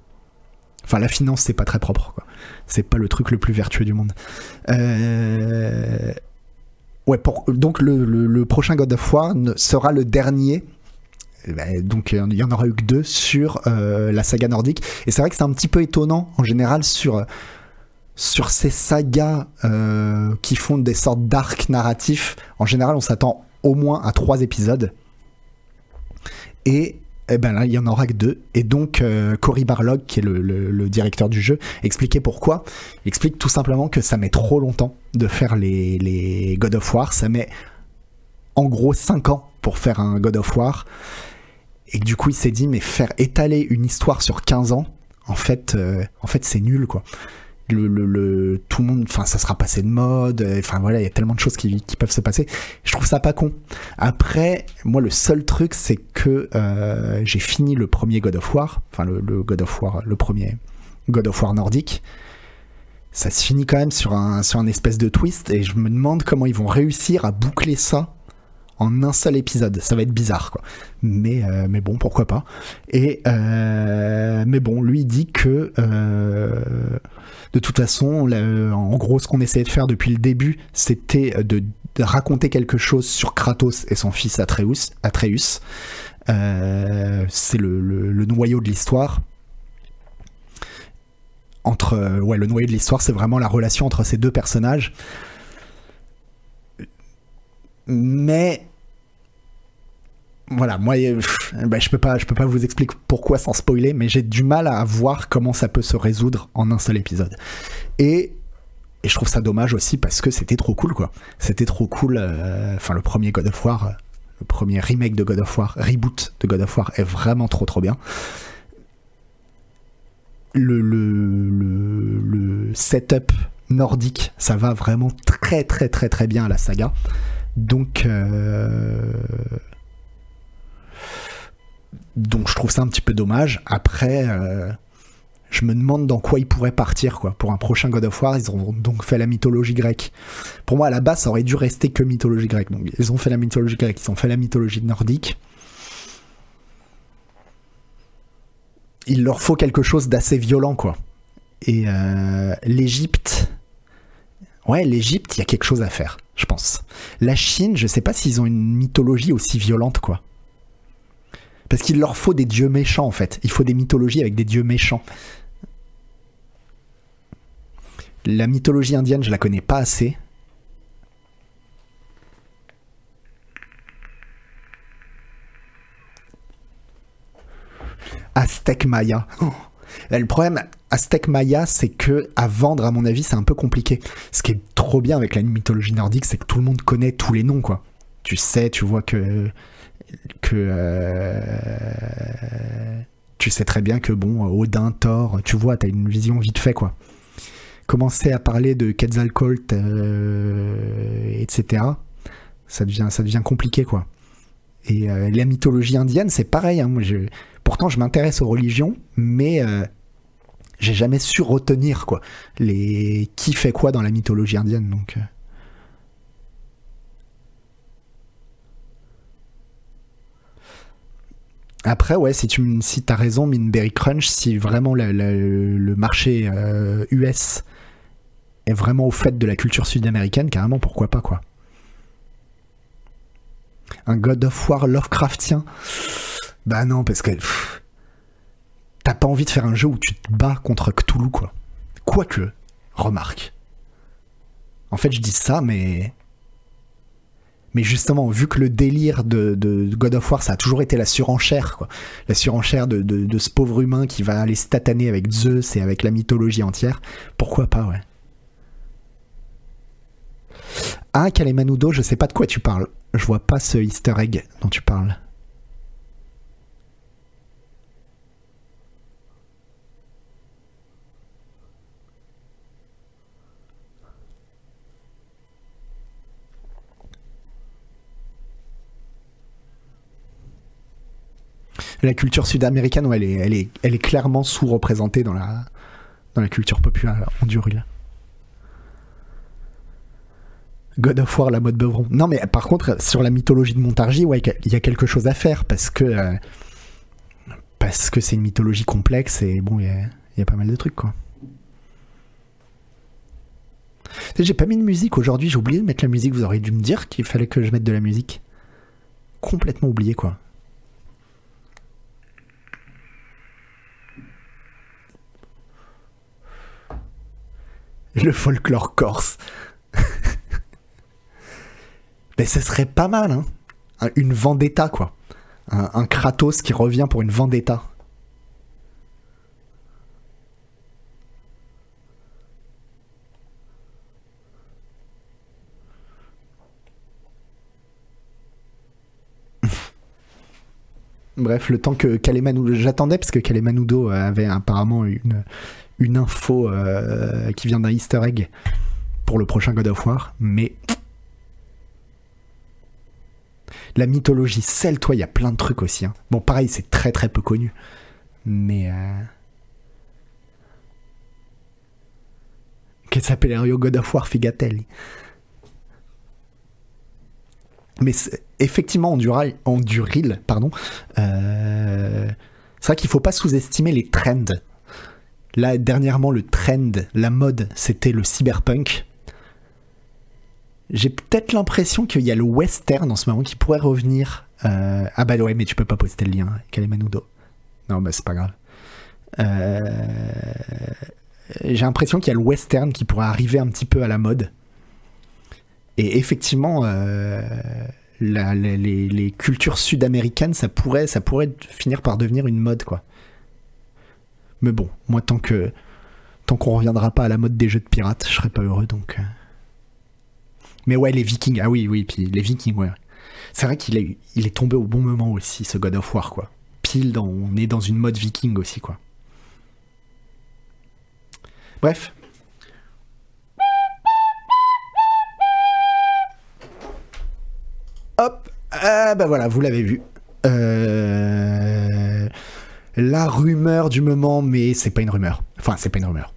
Enfin, la finance, c'est pas très propre, quoi. C'est pas le truc le plus vertueux du monde. Ouais, donc le, prochain God of War sera le dernier. Eh ben, donc il y en aura eu que deux sur euh, la saga nordique. Et c'est vrai que c'est un petit peu étonnant en général sur, sur ces sagas euh, qui font des sortes d'arcs narratifs. En général, on s'attend au moins à trois épisodes. Et eh ben il y en aura que deux. Et donc, euh, Cory Barlog, qui est le, directeur du jeu, expliquait pourquoi. Il explique tout simplement que ça met trop longtemps de faire les, God of War. Ça met en gros 5 ans pour faire un God of War. Et du coup, il s'est dit, mais faire étaler une histoire sur 15 ans, en fait, euh, en fait c'est nul, quoi. Le, tout le monde, enfin, ça sera passé de mode. Euh, enfin voilà, il y a tellement de choses qui, qui, peuvent se passer. Je trouve ça pas con. Après, moi, le seul truc, c'est que euh, j'ai fini le premier God of War, enfin le, le, God of War, le premier God of War nordique. Ça se finit quand même sur un sur un espèce de twist, et je me demande comment ils vont réussir à boucler ça en un seul épisode. Ça va être bizarre, quoi. Mais, euh, bon, pourquoi pas. Et euh, mais bon, lui dit que euh, de toute façon, en gros, ce qu'on essayait de faire depuis le début, c'était de, raconter quelque chose sur Kratos et son fils Atreus. Atreus. c'est le, noyau de l'histoire entre ouais le noyau de l'histoire c'est vraiment la relation entre ces deux personnages mais voilà, moi, euh, bah, je peux pas, je peux pas vous expliquer pourquoi sans spoiler, mais j'ai du mal à voir comment ça peut se résoudre en un seul épisode. Et, je trouve ça dommage aussi parce que c'était trop cool, quoi. C'était trop cool. Euh, enfin, le premier God of War, le premier remake de God of War, reboot de God of War est vraiment trop trop bien. Le, le, le, setup nordique, ça va vraiment très très très très bien à la saga. Donc, euh, donc je trouve ça un petit peu dommage. Après, euh, je me demande dans quoi ils pourraient partir quoi. Pour un prochain God of War, ils ont donc fait la mythologie grecque. Pour moi, à la base, ça aurait dû rester que mythologie grecque. Donc ils ont fait la mythologie grecque, ils ont fait la mythologie nordique. Il leur faut quelque chose d'assez violent quoi. Et euh, l'Égypte, ouais, l'Égypte, il y a quelque chose à faire je pense. La Chine, je sais pas s'ils ont une mythologie aussi violente, quoi. Parce qu'il leur faut des dieux méchants, en fait. Il faut des mythologies avec des dieux méchants. La mythologie indienne, je la connais pas assez. Aztec Maya. Oh. Le problème, Aztec Maya, c'est que à vendre, à mon avis, c'est un peu compliqué. Ce qui est trop bien avec la mythologie nordique, c'est que tout le monde connaît tous les noms, quoi. Tu sais, tu vois que que euh, tu sais très bien que bon, Odin, Thor, tu vois, t'as une vision vite fait, quoi. Commencer à parler de Quetzalcoatl, euh, etc. Ça devient, ça devient compliqué, quoi. Et euh, la mythologie indienne, c'est pareil. Hein. Moi, je, pourtant, je m'intéresse aux religions, mais euh, j'ai jamais su retenir quoi les qui fait quoi dans la mythologie indienne. Donc. Après, ouais, si tu si as raison, Minberry Crunch, si vraiment le marché US est vraiment au fait de la culture sud-américaine, carrément, pourquoi pas, quoi un God of War Lovecraftien. Bah non, parce que t'as pas envie de faire un jeu où tu te bats contre Cthulhu, quoi. Quoique, remarque. En fait, je dis ça, mais. Mais justement, vu que le délire de, God of War, ça a toujours été la surenchère, quoi. La surenchère de, de, ce pauvre humain qui va aller stataner avec Zeus et avec la mythologie entière, pourquoi pas, ouais. Ah, Kalemanudo, je sais pas de quoi tu parles. Je vois pas ce easter egg dont tu parles. La culture sud-américaine, elle, est, clairement sous-représentée dans la, culture populaire hondurienne. God of War, la mode Beuvron. Non, mais par contre, sur la mythologie de Montargis, il y a quelque chose à faire parce que euh, parce que c'est une mythologie complexe et bon, il y, a pas mal de trucs, quoi. J'ai pas mis de musique aujourd'hui, j'ai oublié de mettre la musique. Vous auriez dû me dire qu'il fallait que je mette de la musique. Complètement oublié, quoi. Le folklore corse. *laughs* Mais ce serait pas mal, hein. Une vendetta, quoi. Un, Kratos qui revient pour une vendetta. *laughs* Bref, le temps que Kalemanudo. J'attendais parce que Kalemanudo avait apparemment une, une info euh, qui vient d'un easter egg pour le prochain God of War, mais. La mythologie celle, toi, il y a plein de trucs aussi. hein. Bon, pareil, c'est très très peu connu. Mais. Euh... Qu'elle s'appelle Rio God of War Figatelli. Mais effectivement, en Duril, en pardon, euh, c'est vrai qu'il faut pas sous-estimer les trends. Là, dernièrement, le trend, la mode, c'était le cyberpunk. J'ai peut-être l'impression qu'il y a le western en ce moment qui pourrait revenir. Euh, Ah bah ouais, mais tu peux pas poster le lien, Kalemanudo. Non, bah c'est pas grave. Euh, J'ai l'impression qu'il y a le western qui pourrait arriver un petit peu à la mode. Et effectivement, euh, les- les cultures sud-américaines, ça pourrait, ça pourrait finir par devenir une mode, quoi. Mais bon, moi, tant que tant qu'on reviendra pas à la mode des jeux de pirates, je serais pas heureux, donc. euh. Mais ouais, les Vikings, ah oui, oui, puis les Vikings, ouais. C'est vrai qu'il est, tombé au bon moment aussi, ce God of War, quoi. Pile, on est dans une mode Viking aussi, quoi. Bref. Hop, ah bah voilà, vous l'avez vu. Euh, La rumeur du moment, mais c'est pas une rumeur. Enfin, c'est pas une rumeur.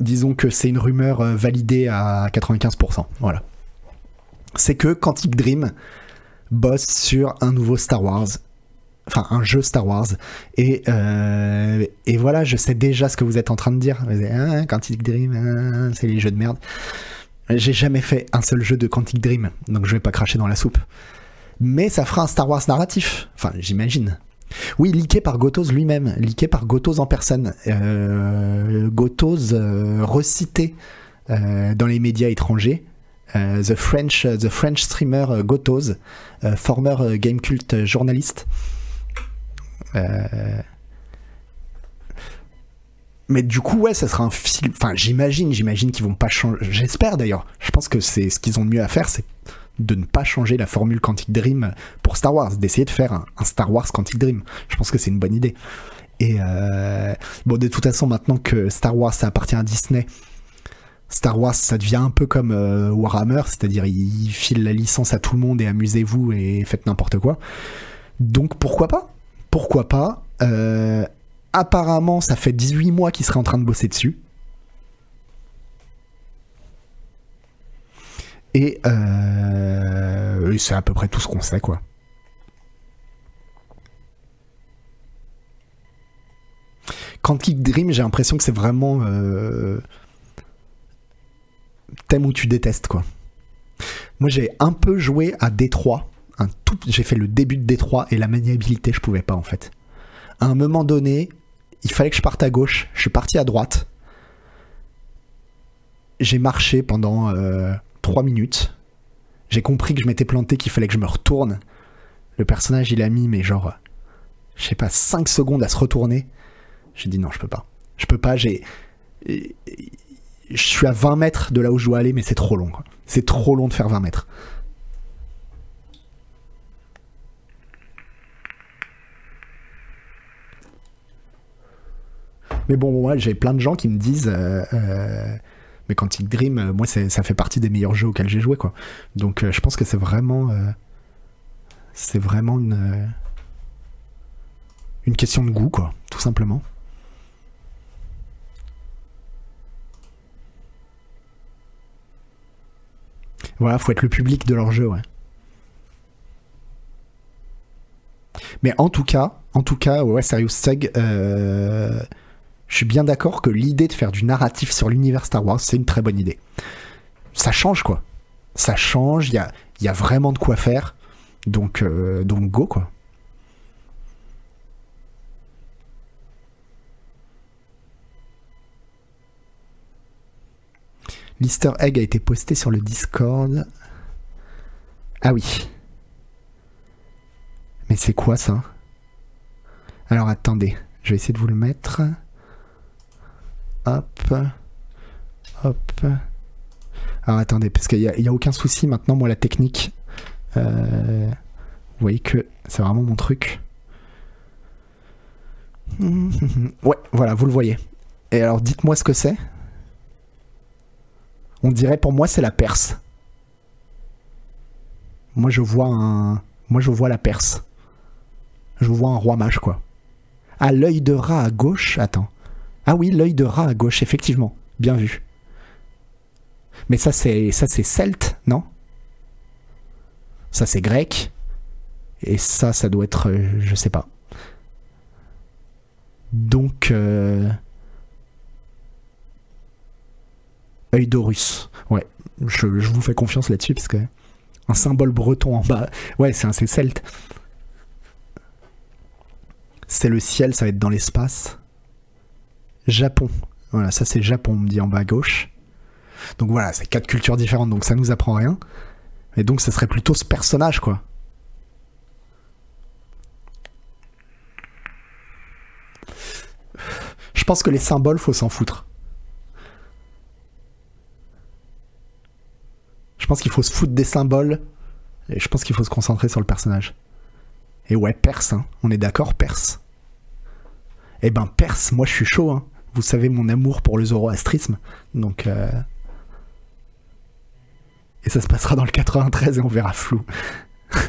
Disons que c'est une rumeur euh, validée à 95%. Voilà. C'est que Quantic Dream bosse sur un nouveau Star Wars. Enfin, un jeu Star Wars. Et, euh, voilà, je sais déjà ce que vous êtes en train de dire. Vous dites, Ah, Quantic Dream, ah, c'est les jeux de merde. J'ai jamais fait un seul jeu de Quantic Dream, donc je vais pas cracher dans la soupe. Mais ça fera un Star Wars narratif. Enfin, j'imagine. Oui, leaké par Gotos lui-même, leaké par Gotos en personne. Euh, Gotos euh, recité euh, dans les médias étrangers. Euh, the, French, the French streamer Gotos, former game cult journaliste. Mais du coup, ouais, ça sera un film. Enfin, j'imagine, j'imagine qu'ils vont pas changer. J'espère d'ailleurs. Je pense que c'est ce qu'ils ont de mieux à faire, c'est de ne pas changer la formule Quantic Dream pour Star Wars, d'essayer de faire un, Star Wars Quantic Dream. Je pense que c'est une bonne idée. Et euh, bon, de toute façon, maintenant que Star Wars appartient à Disney, Star Wars ça devient un peu comme euh, Warhammer, c'est-à-dire ils filent la licence à tout le monde et amusez-vous et faites n'importe quoi. Donc pourquoi pas? Pourquoi pas? Euh, Apparemment, ça fait 18 mois qu'ils seraient en train de bosser dessus. Et, euh, et c'est à peu près tout ce qu'on sait, quoi. Quantic Dream, j'ai l'impression que c'est vraiment euh, thème où tu détestes, quoi. Moi, j'ai un peu joué à D3. Un j'ai fait le début de D3 et la maniabilité, je pouvais pas en fait. À un moment donné, il fallait que je parte à gauche. Je suis parti à droite. J'ai marché pendant 3 minutes. J'ai compris que je m'étais planté, qu'il fallait que je me retourne. Le personnage, il a mis, mais genre, je sais pas, 5 secondes à se retourner. J'ai dit non, je peux pas. Je peux pas, j'ai. Je suis à 20 mètres de là où je dois aller, mais c'est trop long. C'est trop long de faire 20 mètres. Mais bon, moi, j'ai plein de gens qui me disent. euh, euh, mais Quantic Dream, euh, moi, ça fait partie des meilleurs jeux auxquels j'ai joué, quoi. Donc, euh, je pense que c'est vraiment. euh, c'est vraiment une. une question de goût, quoi, tout simplement. Voilà, faut être le public de leur jeu, ouais. Mais en tout cas, en tout cas, ouais, Serious Seg, je suis bien d'accord que l'idée de faire du narratif sur l'univers Star Wars, c'est une très bonne idée. Ça change, quoi. Ça change, il y a, y a vraiment de quoi faire. Donc, euh, donc go, quoi. L'easter egg a été posté sur le Discord. Ah oui. Mais c'est quoi ça? Alors attendez, je vais essayer de vous le mettre. Hop. Hop. Alors attendez, parce qu'il n'y a, aucun souci maintenant, moi la technique. Euh, vous voyez que c'est vraiment mon truc. *laughs* Ouais, voilà, vous le voyez. Et alors dites-moi ce que c'est. On dirait pour moi c'est la Perse. Moi je vois un. Moi je vois la Perse. Je vois un roi mage quoi. Ah, l'œil de rat à gauche. Attends. Ah oui, l'œil de rat à gauche, effectivement. Bien vu. Mais ça c'est ça c'est celte, non? Ça c'est grec. Et ça, ça doit être, euh, je sais pas. Donc, euh... œil d'Horus. Ouais, je, vous fais confiance là-dessus parce que un symbole breton en bas, ouais, c'est celte. C'est le ciel, ça va être dans l'espace. Japon. Voilà, ça c'est Japon, on me dit en bas à gauche. Donc voilà, c'est quatre cultures différentes, donc ça nous apprend rien. Et donc ça serait plutôt ce personnage, quoi. Je pense que les symboles, faut s'en foutre. Je pense qu'il faut se foutre des symboles. Et je pense qu'il faut se concentrer sur le personnage. Et ouais, Perse, hein. on est d'accord, Perse. Eh ben, Perse, moi je suis chaud. Hein. Vous savez mon amour pour le zoroastrisme. Donc. Euh, et ça se passera dans le 93 et on verra flou. *laughs*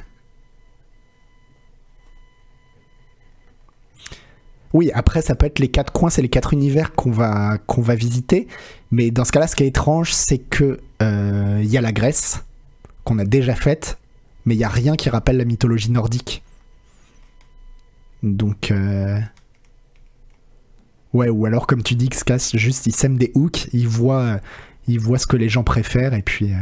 Oui, après, ça peut être les quatre coins, c'est les quatre univers qu'on va, qu'on va visiter. Mais dans ce cas-là, ce qui est étrange, c'est que euh, il y a la Grèce, qu'on a déjà faite, mais il n'y a rien qui rappelle la mythologie nordique. Donc. Euh, ouais, ou alors, comme tu dis, Xcas, juste il sème des hooks, il voit, il voit ce que les gens préfèrent, et puis. Euh,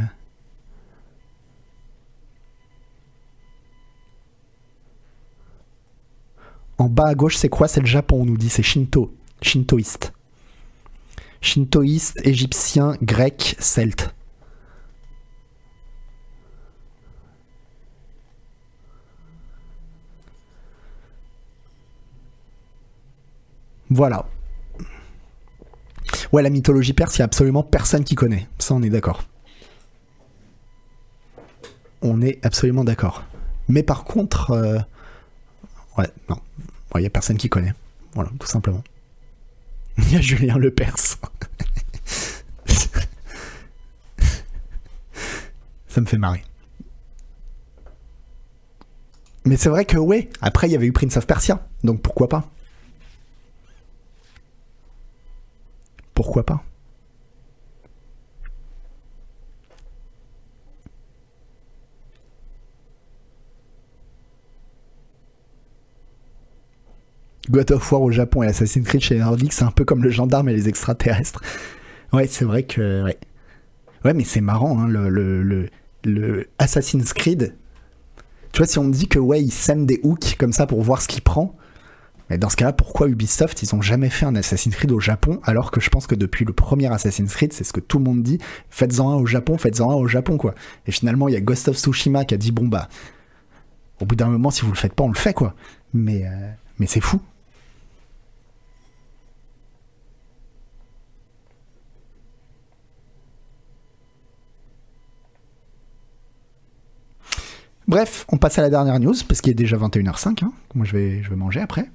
En bas à gauche, c'est quoi? C'est le Japon, on nous dit. C'est Shinto. Shintoïste. Shintoïste, égyptien, grec, celte. Voilà. Ouais, la mythologie perse, il n'y a absolument personne qui connaît. Ça, on est d'accord. On est absolument d'accord. Mais par contre, euh, Ouais, non. Il n'y a personne qui connaît. Voilà, tout simplement. Il *laughs* y a Julien Le Perse. *laughs* Ça me fait marrer. Mais c'est vrai que, ouais, après, il y avait eu Prince of Persia. Donc pourquoi pas? Pourquoi pas? God of War au Japon et Assassin's Creed chez les c'est un peu comme le gendarme et les extraterrestres. *laughs* Ouais, c'est vrai que. Ouais, mais c'est marrant, hein, le, le, le, Assassin's Creed. Tu vois, si on me dit que, ouais, il sème des hooks comme ça pour voir ce qu'il prend. Mais dans ce cas-là, pourquoi Ubisoft, ils ont jamais fait un Assassin's Creed au Japon, alors que je pense que depuis le premier Assassin's Creed, c'est ce que tout le monde dit, faites-en un au Japon, faites-en un au Japon, quoi. Et finalement, il y a Ghost of Tsushima qui a dit, bon bah, au bout d'un moment, si vous le faites pas, on le fait, quoi. Mais, euh, mais c'est fou. Bref, on passe à la dernière news, parce qu'il est déjà 21h05. Hein. Moi, je vais, je vais manger après.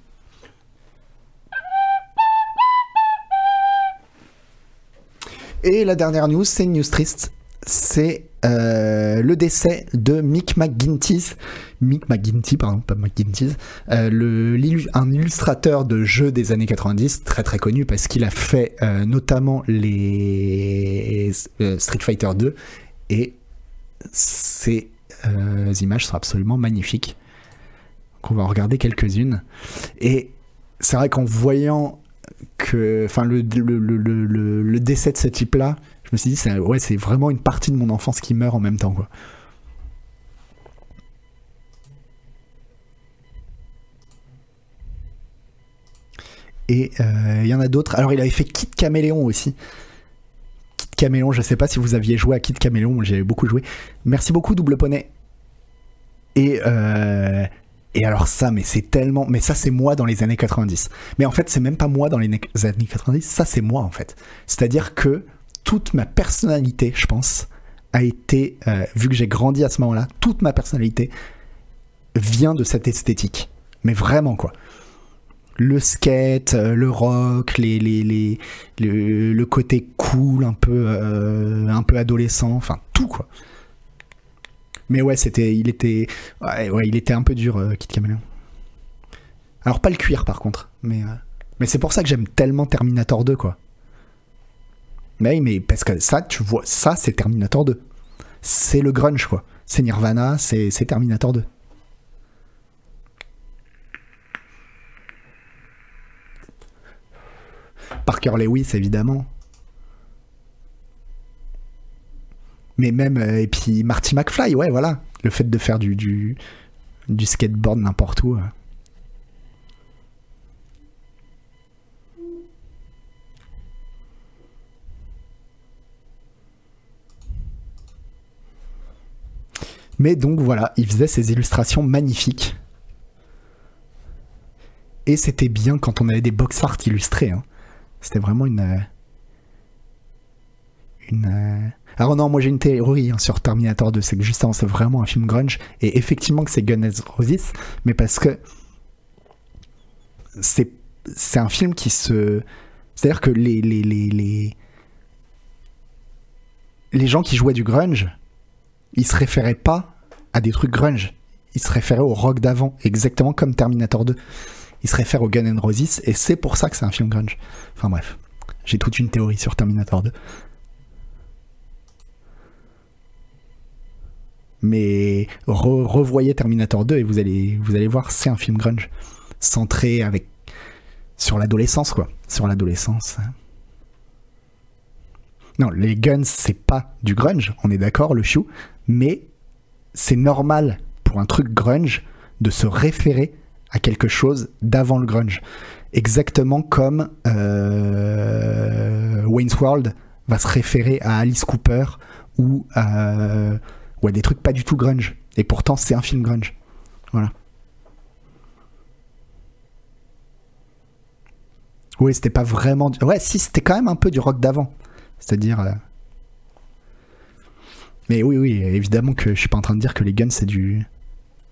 Et la dernière news, c'est une news triste. C'est euh, le décès de Mick McGinty, Mick McGinty, pardon, pas McGinty, euh, un illustrateur de jeux des années 90, très très connu parce qu'il a fait euh, notamment les Street Fighter 2 et euh, images sont absolument magnifiques. on va en regarder quelques-unes. Et c'est vrai qu'en voyant que, enfin, le, décès de ce type-là, je me suis dit, c'est c'est vraiment une partie de mon enfance qui meurt en même temps, quoi. Et euh, il y en a d'autres. Alors, il avait fait Kit Caméléon aussi. Caméléon. Je sais pas si vous aviez joué à Kid Caméléon, j'ai beaucoup joué. Merci beaucoup, Double Poney. Et, euh, Et alors ça, mais c'est tellement... Mais ça, c'est moi dans les années 90. Mais en fait, c'est même pas moi dans les années 90, ça, c'est moi, en fait. C'est-à-dire que toute ma personnalité, je pense, a été, euh, vu que j'ai grandi à ce moment-là, toute ma personnalité vient de cette esthétique. Mais vraiment, quoi. Le skate, euh, le rock, les, les, les, le, côté cool, un peu, euh, un peu adolescent, enfin tout, quoi. Mais ouais, c'était, il était, ouais, il était un peu dur, euh, Kit Caméléon. Alors pas le cuir par contre, mais, euh, mais c'est pour ça que j'aime tellement Terminator 2 quoi. Mais mais parce que ça, tu vois, ça c'est Terminator 2. C'est le grunge quoi. C'est Nirvana, c'est Terminator 2. Parker Lewis évidemment. Mais même euh, et puis Marty McFly ouais voilà le fait de faire du du, skateboard n'importe où euh. Mais donc voilà, il faisait ces illustrations magnifiques. Et c'était bien quand on avait des box art illustrés. Hein. C'était vraiment une. Euh, une. Alors non, moi j'ai une théorie hein, sur Terminator 2, c'est que justement c'est vraiment un film grunge, et effectivement que c'est Guns N' Roses, mais parce que c'est, un film qui se... C'est-à-dire que les, les, gens qui jouaient du grunge, ils se référaient pas à des trucs grunge, ils se référaient au rock d'avant, exactement comme Terminator 2. Ils se réfèrent au Guns N' Roses, et c'est pour ça que c'est un film grunge. Enfin bref, j'ai toute une théorie sur Terminator 2. Mais revoyez Terminator 2 et vous allez, vous voir, c'est un film grunge centré avec sur l'adolescence quoi, sur l'adolescence. Non, les guns c'est pas du grunge, on est d'accord, le chou, mais c'est normal pour un truc grunge de se référer à quelque chose d'avant le grunge. Exactement comme euh, Wayne's World va se référer à Alice Cooper ou à ou à des trucs pas du tout grunge. Et pourtant, c'est un film grunge. Voilà. Oui, c'était pas vraiment. Ouais, si, c'était quand même un peu du rock d'avant. C'est-à-dire. Euh, mais oui, oui, évidemment que je suis pas en train de dire que les guns c'est du.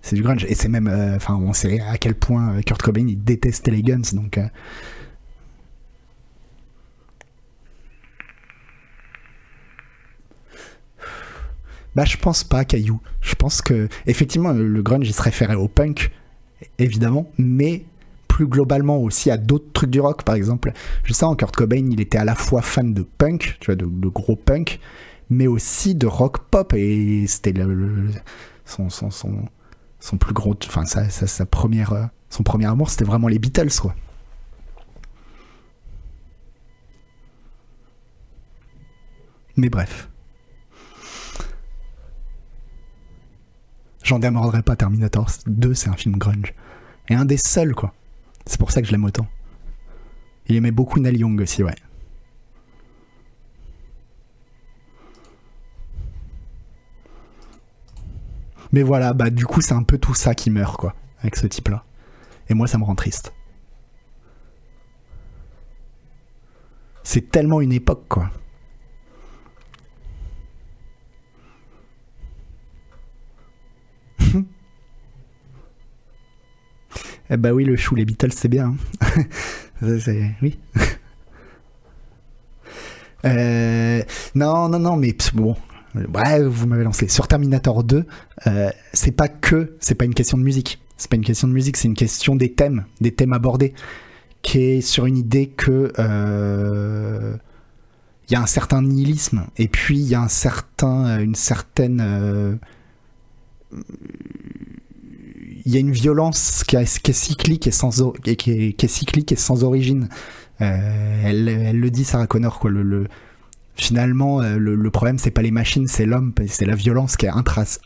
C'est du grunge. Et c'est même. Euh, enfin, on sait à quel point Kurt Cobain il détestait les guns. Donc. Euh, Bah, je pense pas, Caillou. Je pense que, effectivement, le grunge, il se référait au punk, évidemment, mais plus globalement aussi à d'autres trucs du rock, par exemple. Je sais, Kurt Cobain, il était à la fois fan de punk, tu vois, de, gros punk, mais aussi de rock pop, et c'était son, plus gros, enfin, sa, sa, première, euh, son premier amour, c'était vraiment les Beatles, quoi. Mais bref. J'en démordrai pas Terminator 2, c'est un film grunge. Et un des seuls, quoi. C'est pour ça que je l'aime autant. Il aimait beaucoup Neil Young aussi, ouais. Mais voilà, bah du coup, c'est un peu tout ça qui meurt, quoi, avec ce type-là. Et moi, ça me rend triste. C'est tellement une époque, quoi. Eh bah oui, le chou, les Beatles, c'est bien. Hein. *laughs* oui. *laughs* Euh, non, non, non, mais bon. Ouais, vous m'avez lancé. Sur Terminator 2, euh, c'est pas que, c'est pas une question de musique. C'est pas une question de musique, c'est une question des thèmes, des thèmes abordés, qui est sur une idée que euh, il y a un certain nihilisme et puis il y a un certain, une certaine il y a une violence qui, est cyclique et sans qui est, origine. Euh, elle, le dit Sarah Connor finalement, euh, le, problème c'est pas les machines, c'est l'homme, c'est la violence qui est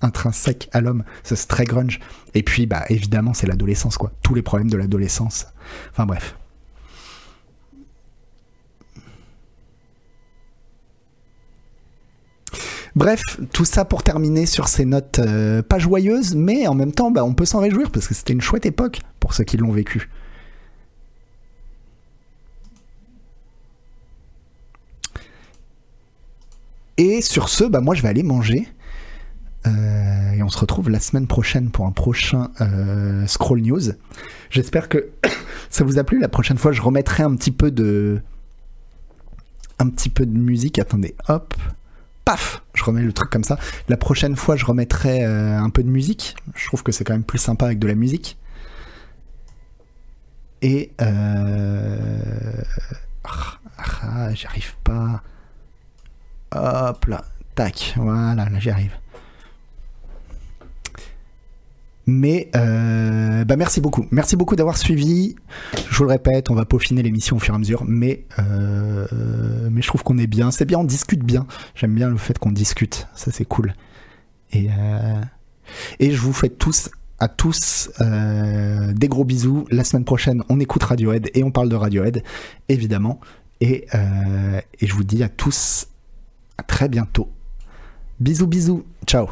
intrinsèque à l'homme. C'est très grunge. Et puis bah évidemment c'est l'adolescence quoi. Tous les problèmes de l'adolescence. Enfin bref. Bref, tout ça pour terminer sur ces notes euh, pas joyeuses, mais en même temps, bah, on peut s'en réjouir parce que c'était une chouette époque pour ceux qui l'ont vécu. Et sur ce, bah, moi je vais aller manger. Euh, et on se retrouve la semaine prochaine pour un prochain euh, Scroll News. J'espère que *coughs* ça vous a plu. La prochaine fois, je remettrai un petit peu de. Un petit peu de musique. Attendez, hop. Paf Je remets le truc comme ça. La prochaine fois, je remettrai euh, un peu de musique. Je trouve que c'est quand même plus sympa avec de la musique. Et. Ah, ah, j'y arrive pas. Hop là. Tac. Voilà, là j'y arrive. Mais euh, bah merci beaucoup. Merci beaucoup d'avoir suivi. Je vous le répète, on va peaufiner l'émission au fur et à mesure, mais, euh, mais je trouve qu'on est bien. C'est bien, on discute bien. J'aime bien le fait qu'on discute. Ça, c'est cool. Et, euh, et je vous fais tous à tous des gros bisous. La semaine prochaine, on écoute Radiohead et on parle de Radiohead, évidemment. Et, et je vous dis à tous à très bientôt. Bisous, bisous. Ciao.